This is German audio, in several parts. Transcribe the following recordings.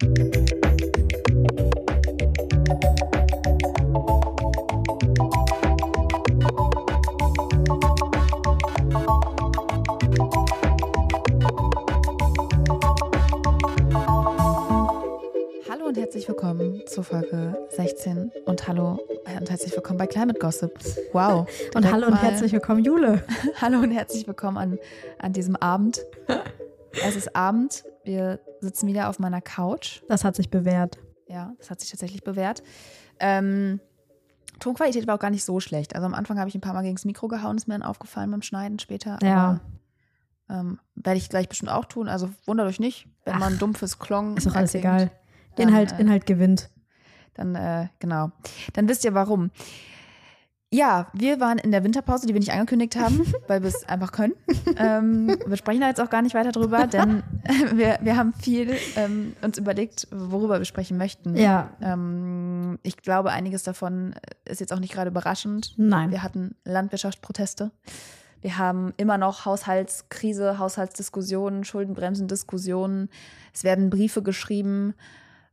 Hallo und herzlich willkommen zur Folge 16 und hallo und herzlich willkommen bei Climate Gossip. Wow. Und hallo und herzlich willkommen, Jule. Hallo und herzlich willkommen an, an diesem Abend. Es ist Abend. Wir sitzen wieder auf meiner Couch. Das hat sich bewährt. Ja, das hat sich tatsächlich bewährt. Ähm, Tonqualität war auch gar nicht so schlecht. Also am Anfang habe ich ein paar Mal gegen das Mikro gehauen, ist mir dann aufgefallen beim Schneiden später. Ja. Aber, ähm, werde ich gleich bestimmt auch tun. Also wundert euch nicht, wenn Ach, man ein dumpfes Klong. Ist doch alles erklingt, egal. dann, Inhalt, äh, Inhalt gewinnt. Dann, äh, genau. Dann wisst ihr warum. Ja, wir waren in der Winterpause, die wir nicht angekündigt haben, weil wir es einfach können. Ähm, wir sprechen da jetzt auch gar nicht weiter drüber, denn wir, wir haben viel ähm, uns überlegt, worüber wir sprechen möchten. Ja. Ähm, ich glaube, einiges davon ist jetzt auch nicht gerade überraschend. Nein. Wir hatten Landwirtschaftsproteste. Wir haben immer noch Haushaltskrise, Haushaltsdiskussionen, Schuldenbremsendiskussionen. Es werden Briefe geschrieben.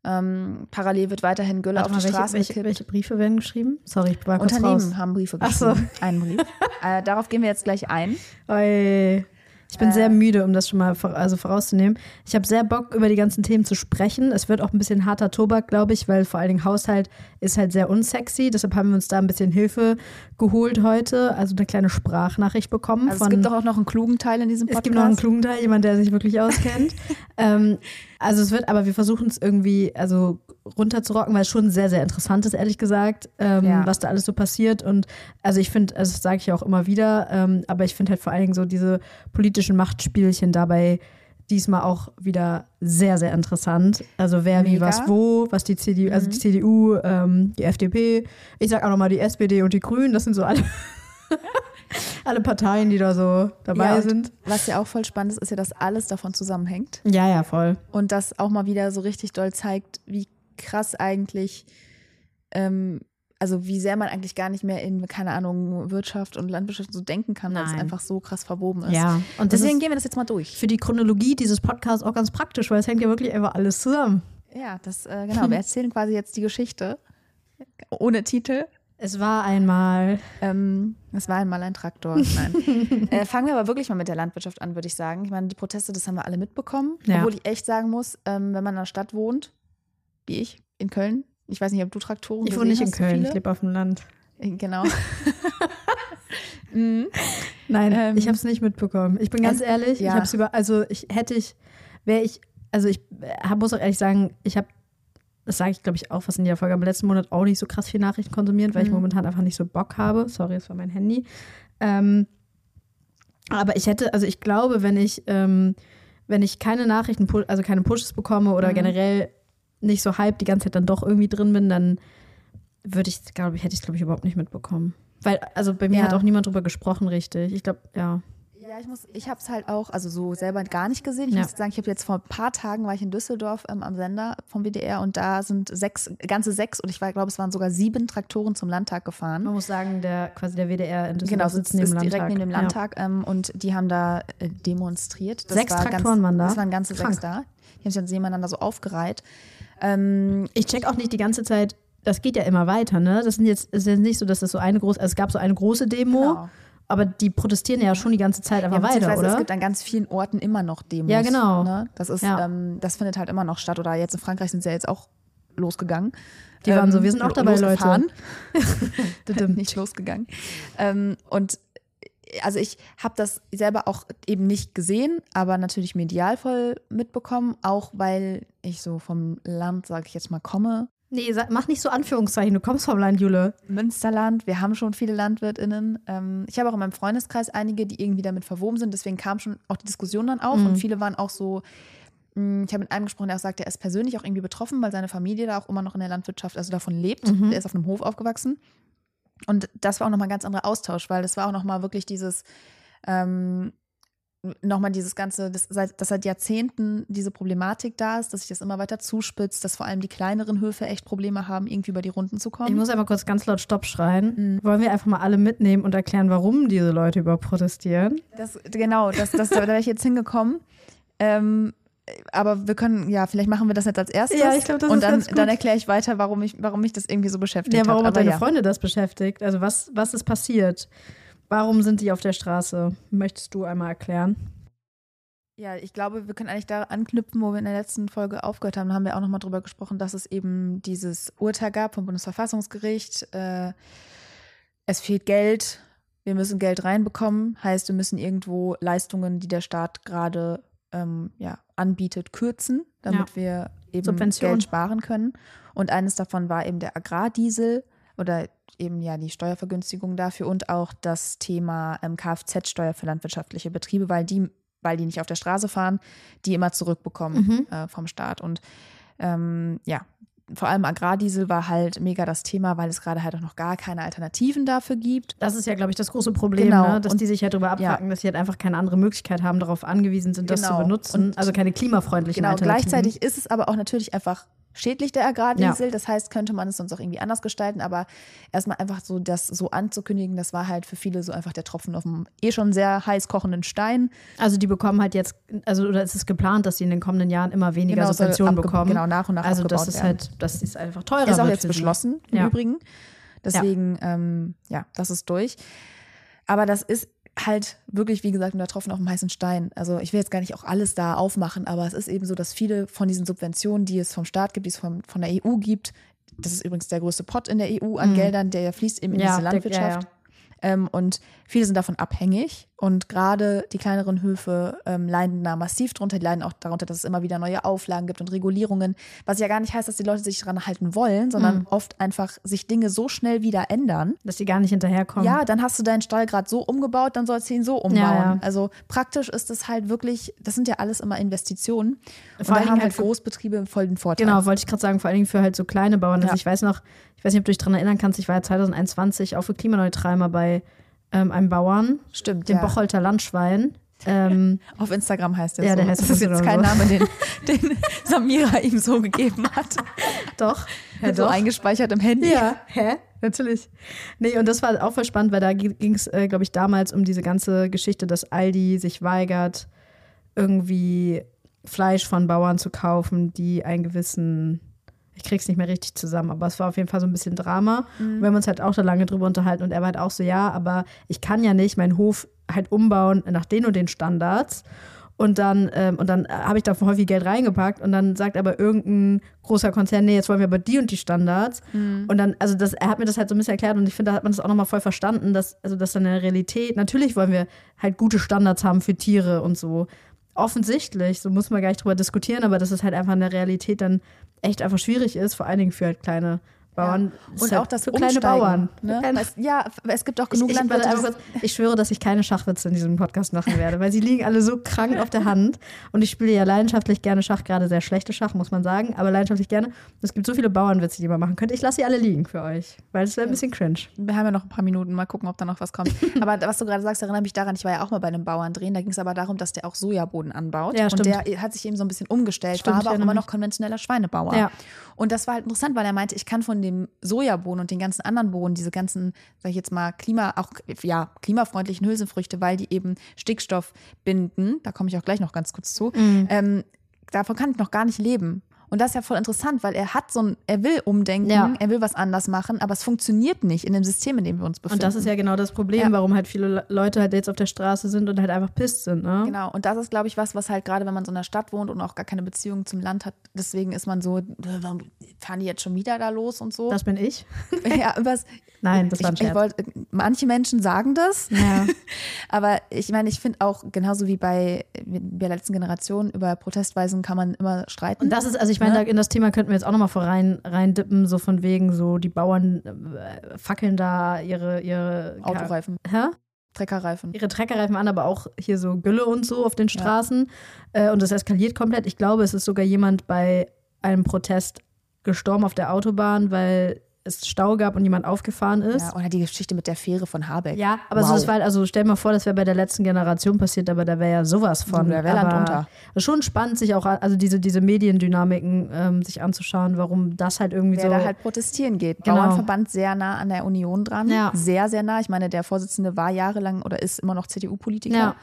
Ähm, parallel wird weiterhin Gülle Warte auf die Straße welche, gekippt. welche Briefe werden geschrieben? Sorry, ich war kurz Unternehmen raus. haben Briefe Ach so. geschrieben. Einen Brief. äh, darauf gehen wir jetzt gleich ein. Oi. Ich bin Äh. sehr müde, um das schon mal vor, also vorauszunehmen. Ich habe sehr Bock, über die ganzen Themen zu sprechen. Es wird auch ein bisschen harter Tobak, glaube ich, weil vor allen Dingen Haushalt ist halt sehr unsexy. Deshalb haben wir uns da ein bisschen Hilfe geholt heute. Also eine kleine Sprachnachricht bekommen. Also es gibt doch auch noch einen klugen Teil in diesem Es Podcast. gibt noch einen klugen Teil, jemand, der sich wirklich auskennt. ähm, also es wird, aber wir versuchen es irgendwie also runterzurocken, weil es schon sehr, sehr interessant ist, ehrlich gesagt, ähm, Ja. was da alles so passiert. Und also ich finde, also das sage ich auch immer wieder, ähm, aber ich finde halt vor allen Dingen so diese politischen Machtspielchen dabei diesmal auch wieder sehr, sehr interessant. Also wer wie Mega. was wo, was die CDU, also die CDU, ähm, die FDP, ich sag auch nochmal die SPD und die Grünen, das sind so alle, alle Parteien, die da so dabei ja, sind. Was ja auch voll spannend ist, ist ja, dass alles davon zusammenhängt. Ja, ja, voll. Und das auch mal wieder so richtig doll zeigt, wie krass eigentlich, ähm, also wie sehr man eigentlich gar nicht mehr in, keine Ahnung, Wirtschaft und Landwirtschaft so denken kann, weil es einfach so krass verwoben ist. Ja, und Deswegen gehen wir das jetzt mal durch. für die Chronologie dieses Podcasts auch ganz praktisch, weil es hängt ja wirklich einfach alles zusammen. Ja, das, äh, genau. Wir erzählen quasi jetzt die Geschichte ohne Titel. Es war einmal. Ähm, es war einmal ein Traktor. Nein. äh, fangen wir aber wirklich mal mit der Landwirtschaft an, würde ich sagen. Ich meine, die Proteste, das haben wir alle mitbekommen. Ja. Obwohl ich echt sagen muss, ähm, wenn man in einer Stadt wohnt, wie ich, in Köln, ich weiß nicht, ob du Traktoren Ich wohne nicht in Köln, ich viele? lebe auf dem Land. Äh, Genau. mhm. Nein, Ähm, ich habe es nicht mitbekommen. Ich bin ganz es- ehrlich, ja. ich habe es über, also ich hätte ich, wäre ich, also ich äh, muss auch ehrlich sagen, ich habe, das sage ich glaube ich auch fast in jeder Folge, aber letzten Monat auch nicht so krass viel Nachrichten konsumiert, weil ich Mhm. momentan einfach nicht so Bock habe. Sorry, es war mein Handy. Ähm, aber ich hätte, also ich glaube, wenn ich, ähm, wenn ich keine Nachrichten, also keine Pushes bekomme oder Mhm. generell nicht so hype die ganze Zeit dann doch irgendwie drin bin, dann würde ich, glaube ich, hätte ich es, glaube ich, überhaupt nicht mitbekommen. Weil, also bei mir Ja. hat auch niemand drüber gesprochen, richtig. Ich glaube, ja. Ja, ich muss, ich habe es halt auch, also so selber gar nicht gesehen. Ich Ja. muss sagen, ich habe jetzt vor ein paar Tagen war ich in Düsseldorf ähm, am Sender vom WDR und da sind sechs, ganze sechs und ich glaube, es waren sogar sieben Traktoren zum Landtag gefahren. Man muss sagen, der quasi der WDR in Genau, Düsseldorf sitzt sitzt neben ist direkt neben dem Landtag ähm, und die haben da äh, demonstriert. Das Sechs war Traktoren ganz, waren da? Das waren ganze Krank. sechs da. Die haben sich dann nebeneinander so aufgereiht. Ähm, Ja. Ich check auch nicht die ganze Zeit, das geht ja immer weiter, ne? Das sind jetzt, es ist jetzt nicht so, dass das so eine große, also es gab so eine große Demo, Genau. Aber die protestieren ja schon die ganze Zeit einfach ja, weiter, oder? Es gibt an ganz vielen Orten immer noch Demos. Ja, genau. Ne? Das ist, Ja. ähm, das findet halt immer noch statt. Oder jetzt in Frankreich sind sie ja jetzt auch losgegangen. Die waren so, wir sind auch dabei. Leute. nicht losgegangen. Ähm, und also ich habe das selber auch eben nicht gesehen, aber natürlich medial voll mitbekommen, auch weil ich so vom Land, sage ich jetzt mal, komme. Nee, mach nicht so Anführungszeichen, du kommst vom Land, Jule. Münsterland, wir haben schon viele LandwirtInnen. Ähm, ich habe auch in meinem Freundeskreis einige, die irgendwie damit verwoben sind, deswegen kam schon auch die Diskussion dann auf Mhm. und viele waren auch so, mh, ich habe mit einem gesprochen, der auch sagt, er ist persönlich auch irgendwie betroffen, weil seine Familie da auch immer noch in der Landwirtschaft, also davon lebt. Mhm. Der ist auf einem Hof aufgewachsen. Und das war auch nochmal ein ganz anderer Austausch, weil das war auch nochmal wirklich dieses, ähm, nochmal dieses ganze, das seit, dass seit Jahrzehnten diese Problematik da ist, dass sich das immer weiter zuspitzt, dass vor allem die kleineren Höfe echt Probleme haben, irgendwie über die Runden zu kommen. Ich muss einmal kurz ganz laut Stopp schreien. Mhm. Wollen wir einfach mal alle mitnehmen und erklären, warum diese Leute überhaupt protestieren? Das, genau, das, das, da wäre ich jetzt hingekommen. Ähm, aber wir können, ja, vielleicht machen wir das jetzt als erstes. Ja, ich glaub, das Und ist dann, ganz gut. dann erkläre ich weiter, warum, ich, warum mich das irgendwie so beschäftigt Ja, warum hat. Aber deine ja. Freunde das beschäftigt? Also was, was ist passiert? Warum sind die auf der Straße? Möchtest du einmal erklären? Ja, ich glaube, wir können eigentlich da anknüpfen, wo wir in der letzten Folge aufgehört haben. Da haben wir auch nochmal drüber gesprochen, dass es eben dieses Urteil gab vom Bundesverfassungsgericht. Äh, es fehlt Geld, wir müssen Geld reinbekommen. Heißt, wir müssen irgendwo Leistungen, die der Staat gerade ähm, ja, anbietet, kürzen, damit wir eben Subvention. Geld sparen können. Und eines davon war eben der Agrardiesel oder eben ja die Steuervergünstigung dafür und auch das Thema ähm, Kfz-Steuer für landwirtschaftliche Betriebe, weil die, weil die nicht auf der Straße fahren, die immer zurückbekommen äh, vom Staat. Und ähm, ja, vor allem Agrardiesel war halt mega das Thema, weil es gerade halt auch noch gar keine Alternativen dafür gibt. Das ist ja, glaube ich, das große Problem, Genau. ne? dass Und- die sich halt darüber abfacken, dass sie halt einfach keine andere Möglichkeit haben, darauf angewiesen sind, das zu Genau. benutzen. Und- also keine klimafreundlichen Genau, Alternativen. gleichzeitig ist es aber auch natürlich einfach schädlich, der Agrardiesel. Das heißt, könnte man es sonst auch irgendwie anders gestalten. Aber erstmal einfach so das so anzukündigen, das war halt für viele so einfach der Tropfen auf dem eh schon sehr heiß kochenden Stein. Also die bekommen halt jetzt, also oder es ist geplant, dass sie in den kommenden Jahren immer weniger Genau, Subventionen bekommen. genau, nach und nach Also das ist werden. halt, dass es einfach teurer Ist auch jetzt für sie. beschlossen im Ja. Übrigen. Deswegen, ähm, ja, das ist durch. Aber das ist halt wirklich, wie gesagt, der Tropfen auf dem heißen Stein. Also ich will jetzt gar nicht auch alles da aufmachen, aber es ist eben so, dass viele von diesen Subventionen, die es vom Staat gibt, die es vom, von der EU gibt, das ist übrigens der größte Pot in der EU an Mhm. Geldern, der fließt eben in Ja, diese der- Landwirtschaft. ja, Ähm, und viele sind davon abhängig. Und gerade die kleineren Höfe ähm, leiden da massiv drunter. Die leiden auch darunter, dass es immer wieder neue Auflagen gibt und Regulierungen. Was ja gar nicht heißt, dass die Leute sich daran halten wollen, sondern Mhm. oft einfach sich Dinge so schnell wieder ändern. Dass die gar nicht hinterherkommen. Ja, dann hast du deinen Stall gerade so umgebaut, dann sollst du ihn so umbauen. Ja, ja. Also praktisch ist es halt wirklich, das sind ja alles immer Investitionen. Und Vor da haben halt halt für- Großbetriebe voll den Vorteil. Genau, wollte ich gerade sagen, vor allen Dingen für halt so kleine Bauern. Also Ja. ich weiß noch, ich weiß nicht, ob du dich daran erinnern kannst, ich war ja 2021 auch für klimaneutral mal bei ähm, einem Bauern, Stimmt, dem ja. Bocholter Landschwein. Ähm, Auf Instagram heißt der Ja, so. der heißt das ist jetzt kein so. Name, den, den Samira ihm so gegeben hat. doch. so eingespeichert im Handy. Ja, hä? Natürlich. Nee, und das war auch voll spannend, weil da ging es, äh, glaube ich, damals um diese ganze Geschichte, dass Aldi sich weigert, irgendwie Fleisch von Bauern zu kaufen, die einen gewissen, ich krieg's nicht mehr richtig zusammen, aber es war auf jeden Fall so ein bisschen Drama. Und wir haben uns halt auch da lange drüber unterhalten und er war halt auch so, ja, aber ich kann ja nicht meinen Hof halt umbauen nach den und den Standards. Und dann, ähm, und dann habe ich da häufig Geld reingepackt und dann sagt aber irgendein großer Konzern, nee, jetzt wollen wir aber die und die Standards. Und dann, also das, er hat mir das halt so ein bisschen erklärt und ich finde, da hat man das auch nochmal voll verstanden, dass, also dass dann in der Realität, natürlich wollen wir halt gute Standards haben für Tiere und so. Offensichtlich, so muss man gar nicht drüber diskutieren, aber dass es halt einfach in der Realität dann echt einfach schwierig ist, vor allen Dingen für halt kleine Bauern. Ist Und auch das für kleine Umsteigen, Bauern. Ne? Kleine- Es, ja, es gibt auch ich, genug ich, Landwirte. kurz. ich schwöre, dass ich keine Schachwitze in diesem Podcast machen werde, weil sie liegen alle so krank auf der Hand. Und ich spiele ja leidenschaftlich gerne Schach, gerade sehr schlechte Schach, muss man sagen, aber leidenschaftlich gerne. Es gibt so viele Bauernwitze, die man machen könnte. Ich lasse sie alle liegen für euch, weil es wäre ein bisschen cringe. Wir haben ja noch ein paar Minuten, mal gucken, ob da noch was kommt. aber was du gerade sagst, erinnert mich daran, ich war ja auch mal bei einem Bauern drehen. Da ging es aber darum, dass der auch Sojaboden anbaut. Ja, und stimmt. der hat sich eben so ein bisschen umgestellt, Stimmt, war ich aber auch erinnere immer mich. noch konventioneller Schweinebauer. Ja. Und das war halt interessant, weil er meinte, ich kann von dem Sojabohnen und den ganzen anderen Bohnen, diese ganzen, sag ich jetzt mal, Klima, auch ja, klimafreundlichen Hülsenfrüchte, weil die eben Stickstoff binden, da komme ich auch gleich noch ganz kurz zu, Mhm. ähm, davon kann ich noch gar nicht leben. Und das ist ja voll interessant, weil er hat so ein, er will umdenken, Ja. er will was anders machen, aber es funktioniert nicht in dem System, in dem wir uns befinden. Und das ist ja genau das Problem, Ja. warum halt viele Le- Leute halt jetzt auf der Straße sind und halt einfach pisst sind. Ne? Genau, und das ist, glaube ich, was, was halt gerade, wenn man so in einer Stadt wohnt und auch gar keine Beziehung zum Land hat, deswegen ist man so, warum fahren die jetzt schon wieder da los und so. Das bin ich. ja, übers, Nein, das war ein ich, ich Scherz. wollt, manche Menschen sagen das, Ja. aber ich meine, ich finde auch, genauso wie bei, der letzten Generation, über Protestweisen kann man immer streiten. Und das ist, also ich meine, Ne? in das Thema könnten wir jetzt auch nochmal vor rein, rein dippen, so von wegen, so die Bauern äh, fackeln da ihre, ihre Autoreifen, Hä? Treckerreifen. ihre Treckerreifen an, aber auch hier so Gülle und so auf den Straßen. Äh, und das eskaliert komplett. Ich glaube, es ist sogar jemand bei einem Protest gestorben auf der Autobahn, weil es Stau gab und jemand aufgefahren ist. Ja, oder die Geschichte mit der Fähre von Habeck. Ja, aber so, Wow. das war, also stell mal vor, das wäre bei der letzten Generation passiert, aber da wäre ja sowas von. Da wär Land unter. Schon spannend, sich auch, also diese, diese Mediendynamiken ähm, sich anzuschauen, warum das halt irgendwie Wer so. da halt protestieren geht. Genau. Bauernverband sehr nah an der Union dran. Ja. Sehr, sehr nah. Ich meine, der Vorsitzende war jahrelang oder ist immer noch CDU-Politiker. Ja.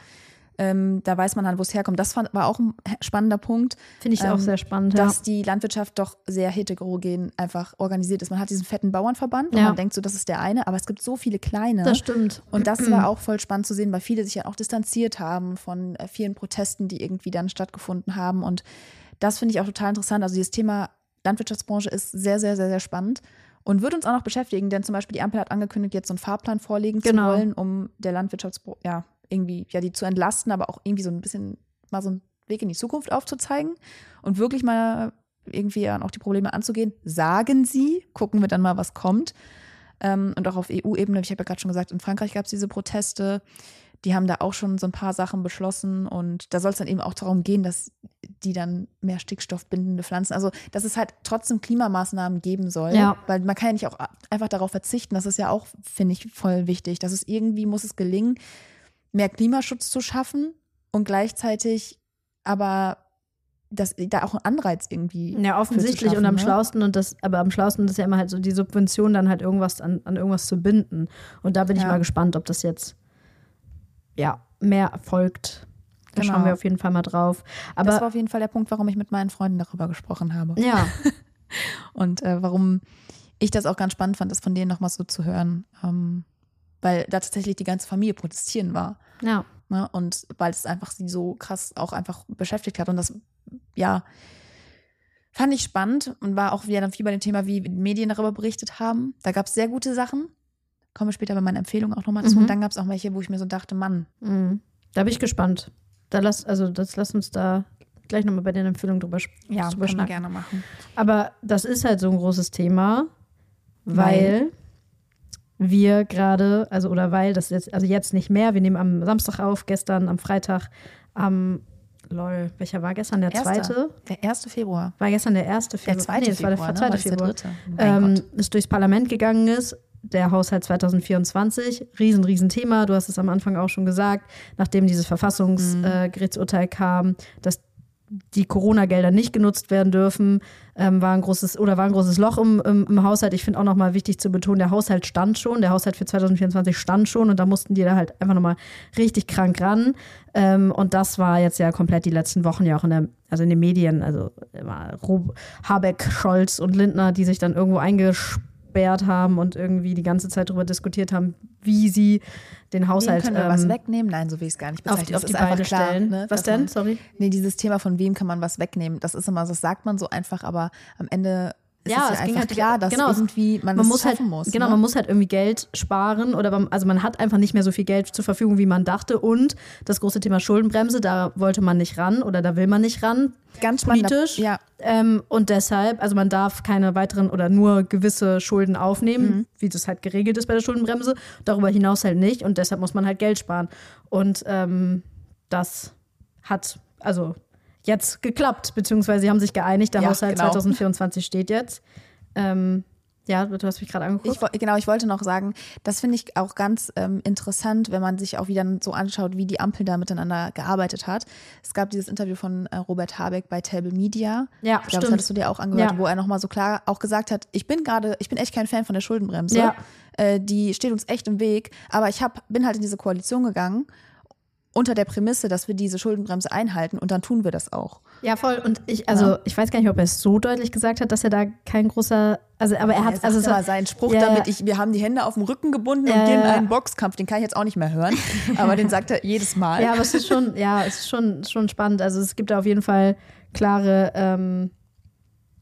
Ähm, da weiß man dann, wo es herkommt. Das fand, war auch ein spannender Punkt. Finde ich ähm, auch sehr spannend, dass ja. die Landwirtschaft doch sehr heterogen einfach organisiert ist. Man hat diesen fetten Bauernverband und Ja. man denkt so, das ist der eine, aber es gibt so viele kleine. Das stimmt. Und das war auch voll spannend zu sehen, weil viele sich ja auch distanziert haben von äh, vielen Protesten, die irgendwie dann stattgefunden haben. Und das finde ich auch total interessant. Also dieses Thema Landwirtschaftsbranche ist sehr, sehr, sehr, sehr spannend und wird uns auch noch beschäftigen, denn zum Beispiel die Ampel hat angekündigt, jetzt so einen Fahrplan vorlegen Genau. zu wollen, um der Landwirtschaftsbranche, ja, irgendwie, ja, die zu entlasten, aber auch irgendwie so ein bisschen mal so einen Weg in die Zukunft aufzuzeigen und wirklich mal irgendwie auch die Probleme anzugehen, sagen sie, gucken wir dann mal, was kommt. Ähm, und auch auf EU-Ebene, ich habe ja gerade schon gesagt, in Frankreich gab es diese Proteste. Die haben da auch schon so ein paar Sachen beschlossen und da soll es dann eben auch darum gehen, dass die dann mehr stickstoffbindende Pflanzen, also dass es halt trotzdem Klimamaßnahmen geben soll, Ja. weil man kann ja nicht auch einfach darauf verzichten. Das ist ja auch, finde ich, voll wichtig, dass es irgendwie muss es gelingen, mehr Klimaschutz zu schaffen und gleichzeitig aber dass da auch ein Anreiz irgendwie. Ja, offensichtlich zu und am schaffen, ne? schlausten und das, aber am schlausten ist ja immer halt so die Subvention dann halt irgendwas an, an irgendwas zu binden. Und da bin ich Ja. mal gespannt, ob das jetzt ja mehr erfolgt. Da Genau. schauen wir auf jeden Fall mal drauf. das war Aber auf jeden Fall der Punkt, warum ich mit meinen Freunden darüber gesprochen habe. ja, Und äh, warum ich das auch ganz spannend fand, das von denen nochmal so zu hören. Ähm, weil da tatsächlich die ganze Familie protestieren war. ja, Ne? Und weil es einfach sie so krass auch einfach beschäftigt hat. Und das, ja, fand ich spannend und war auch wieder dann viel bei dem Thema, wie Medien darüber berichtet haben. Da gab es sehr gute Sachen. Kommen wir später bei meinen Empfehlungen auch nochmal zu. Mhm. Und dann gab es auch welche, wo ich mir so dachte, Mann, mhm. da bin ich gespannt. Da lass, also das lass uns da gleich nochmal bei den Empfehlungen drüber, ja, drüber schnacken. gerne machen. Aber das ist halt so ein großes Thema, weil wir gerade, also oder weil das jetzt, also jetzt nicht mehr, wir nehmen am Samstag auf, gestern am Freitag am, lol, welcher war gestern? Der Erster. zweite? Der 1. Februar. War gestern der erste Der Februar? 2. nee, das war Februar, der ne? zweite Heute ist der Februar. dritte. Mein Ähm, es durchs Parlament gegangen ist, der Haushalt 2024, riesen, riesen Thema. Du hast es am Anfang auch schon gesagt, nachdem dieses Verfassungsgerichtsurteil kam, dass die Corona-Gelder nicht genutzt werden dürfen, ähm, war ein großes oder war ein großes Loch im, im, im Haushalt. Ich finde auch nochmal wichtig zu betonen, der Haushalt stand schon, der Haushalt für 2024 stand schon und da mussten die da halt einfach nochmal richtig krank ran. Ähm, und das war jetzt ja komplett die letzten Wochen ja auch in der, also in den Medien, also immer Habeck, Scholz und Lindner, die sich dann irgendwo eingesperrt haben und irgendwie die ganze Zeit darüber diskutiert haben, wie sie den Wem Haushalt können wir was ähm, wegnehmen? Nein, so will ich es gar nicht auf, bezeichnen. die- auf die ist einfach Beine klar, stellen. ne, Was denn? Man, Sorry. nee, dieses Thema von wem kann man was wegnehmen, das ist immer, das sagt man so einfach, aber am Ende ist Ja, es ja es ging einfach halt klar, dass genau, irgendwie man, man muss halt, muss. genau, ne? man muss halt irgendwie Geld sparen oder man, also man hat einfach nicht mehr so viel Geld zur Verfügung, wie man dachte. Und das große Thema Schuldenbremse, da wollte man nicht ran oder da will man nicht ran. Ganz politisch. ja. Ähm, und deshalb, also man darf keine weiteren oder nur gewisse Schulden aufnehmen, Mhm. wie das halt geregelt ist bei der Schuldenbremse. Darüber hinaus halt nicht. Und deshalb muss man halt Geld sparen. Und ähm, das hat also jetzt geklappt, beziehungsweise sie haben sich geeinigt, der Ja, Haushalt genau. 2024 steht jetzt. Ähm, ja, du hast mich gerade angeguckt. Ich, genau, ich wollte noch sagen, das finde ich auch ganz ähm, interessant, wenn man sich auch wieder so anschaut, wie die Ampel da miteinander gearbeitet hat. Es gab dieses Interview von äh, Robert Habeck bei Table Media. Ja, ich glaube, das hattest du dir auch angehört, Ja. wo er nochmal so klar auch gesagt hat, ich bin gerade, ich bin echt kein Fan von der Schuldenbremse. Ja. Äh, die steht uns echt im Weg, aber ich hab, bin halt in diese Koalition gegangen unter der Prämisse, dass wir diese Schuldenbremse einhalten und dann tun wir das auch. Ja, voll. Und ich, also Ja. ich weiß gar nicht, ob er es so deutlich gesagt hat, dass er da kein großer, also aber er hat, Er also es mal seinen Spruch Ja, damit, ich, wir haben die Hände auf dem Rücken gebunden Ja, und gehen in einen Boxkampf. Den kann ich jetzt auch nicht mehr hören, aber den sagt er jedes Mal. Ja, aber es ist schon, ja, es ist schon, schon spannend. Also es gibt da auf jeden Fall klare, ähm,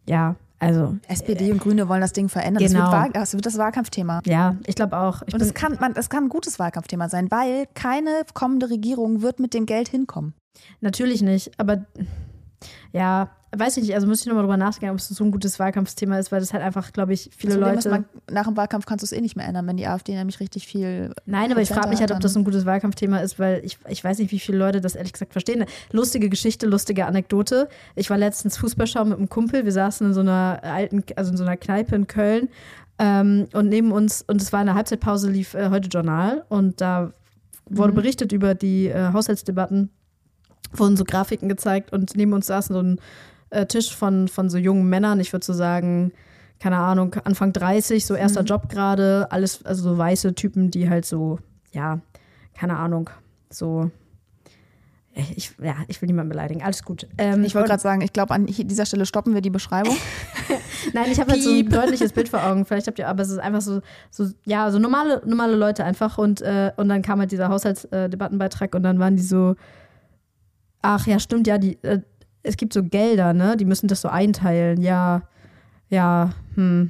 ja, also SPD und Grüne wollen das Ding verändern. Genau. Das, wird das wird das Wahlkampfthema. ja, ich glaube auch. Ich Und es kann, man, es kann ein gutes Wahlkampfthema sein, weil keine kommende Regierung wird mit dem Geld hinkommen. natürlich nicht, aber ja, weiß ich nicht, also muss ich nochmal drüber nachdenken, ob es so ein gutes Wahlkampfthema ist, weil das halt einfach, glaube ich, viele Problem Leute. man, nach dem Wahlkampf kannst du es eh nicht mehr ändern, wenn die AfD nämlich richtig viel. Nein, aber ich frage mich halt, ob das ein gutes Wahlkampfthema ist, weil ich, ich weiß nicht, wie viele Leute das ehrlich gesagt verstehen. Lustige Geschichte, lustige Anekdote. Ich war letztens Fußball schauen mit einem Kumpel. Wir saßen in so einer alten, also in so einer Kneipe in Köln. Ähm, und neben uns, und es war in der Halbzeitpause, lief äh, heute Journal. Und da wurde berichtet über die äh, Haushaltsdebatten, wurden so Grafiken gezeigt. Und neben uns saßen so ein äh, Tisch von, von so jungen Männern. Ich würde so sagen, keine Ahnung, Anfang 30, so erster Job gerade, alles, also so weiße Typen, die halt so, ja, keine Ahnung, so ich, ja, ich will niemanden beleidigen. Alles gut. Ähm, Ich wollte gerade sagen, ich glaube, an dieser Stelle stoppen wir die Beschreibung. Nein, ich habe halt so ein deutliches Bild vor Augen. Vielleicht habt ihr, aber es ist einfach so, so ja, so normale, normale Leute einfach. Und, äh, und dann kam halt dieser Haushaltsdebattenbeitrag und dann waren die so, ach ja, stimmt, ja, die, äh, es gibt so Gelder, ne? Die müssen das so einteilen. Ja, ja, hm.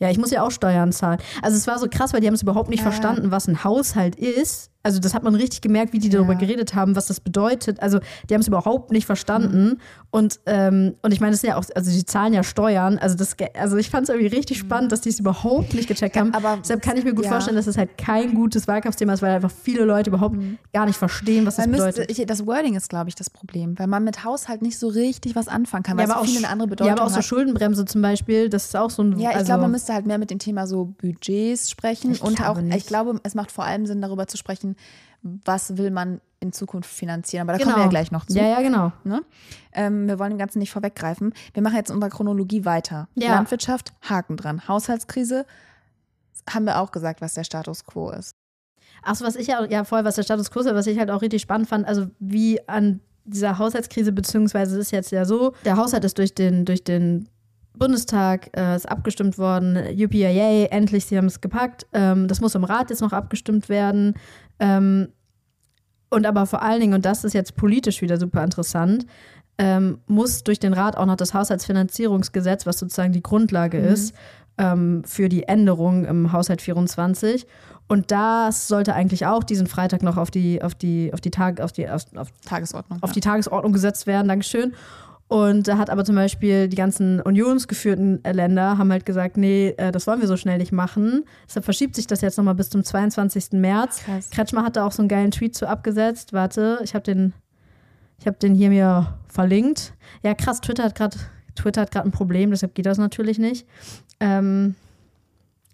Ja, ich muss ja auch Steuern zahlen. Also es war so krass, weil die haben es überhaupt nicht Ja. verstanden, was ein Haushalt ist. Also das hat man richtig gemerkt, wie die darüber Ja. geredet haben, was das bedeutet. Also die haben es überhaupt nicht verstanden. Und, ähm, und ich meine, das sind ja auch, also die zahlen ja Steuern. Also, das, also ich fand es irgendwie richtig spannend, dass die es überhaupt nicht gecheckt haben. aber- Deshalb kann ich mir gut ja. vorstellen, dass es halt kein gutes Wahlkampfthema ist, weil einfach viele Leute überhaupt gar nicht verstehen, was das Man müsste, bedeutet. ich, das Wording ist, glaube ich, das Problem, weil man mit Haushalt nicht so richtig was anfangen kann, weil ja, aber so auch, eine andere ja, Bedeutung aber auch so hat. Schuldenbremse zum Beispiel, das ist auch so ein. Ja, ich also, glaube, man müsste halt mehr mit dem Thema so Budgets sprechen und auch, nicht. ich glaube, es macht vor allem Sinn, darüber zu sprechen, was will man in Zukunft finanzieren. Aber da genau. kommen wir ja gleich noch zu. Ja, ja, genau. Ne? Ähm, wir wollen dem Ganzen nicht vorweggreifen. Wir machen jetzt in unserer Chronologie weiter. Ja. Landwirtschaft, Haken dran. Haushaltskrise, haben wir auch gesagt, was der Status quo ist. Achso, was ich ja, ja voll, was der Status quo ist, was ich halt auch richtig spannend fand, also wie an dieser Haushaltskrise, beziehungsweise es ist jetzt ja so, der Haushalt ist durch den, durch den Bundestag, äh, ist abgestimmt worden, UPIA, endlich, sie haben es gepackt. Ähm, das muss im Rat jetzt noch abgestimmt werden. Ähm, und aber vor allen Dingen, und das ist jetzt politisch wieder super interessant, ähm, muss durch den Rat auch noch das Haushaltsfinanzierungsgesetz, was sozusagen die Grundlage ist, ähm, für die Änderung im Haushalt 24. Und das sollte eigentlich auch diesen Freitag noch auf die, auf die, auf die Tag, auf die, auf, auf Tagesordnung. auf die Tagesordnung gesetzt werden, Dankeschön. Und da hat aber zum Beispiel die ganzen unionsgeführten Länder haben halt gesagt, nee, äh, das wollen wir so schnell nicht machen. Deshalb verschiebt sich das jetzt nochmal bis zum 22. März. Krass. Kretschmer hat da auch so einen geilen Tweet zu abgesetzt. Warte, ich habe den, ich habe den hier mir verlinkt. Ja, krass, Twitter hat gerade Twitter hat gerade ein Problem, deshalb geht das natürlich nicht. Ähm,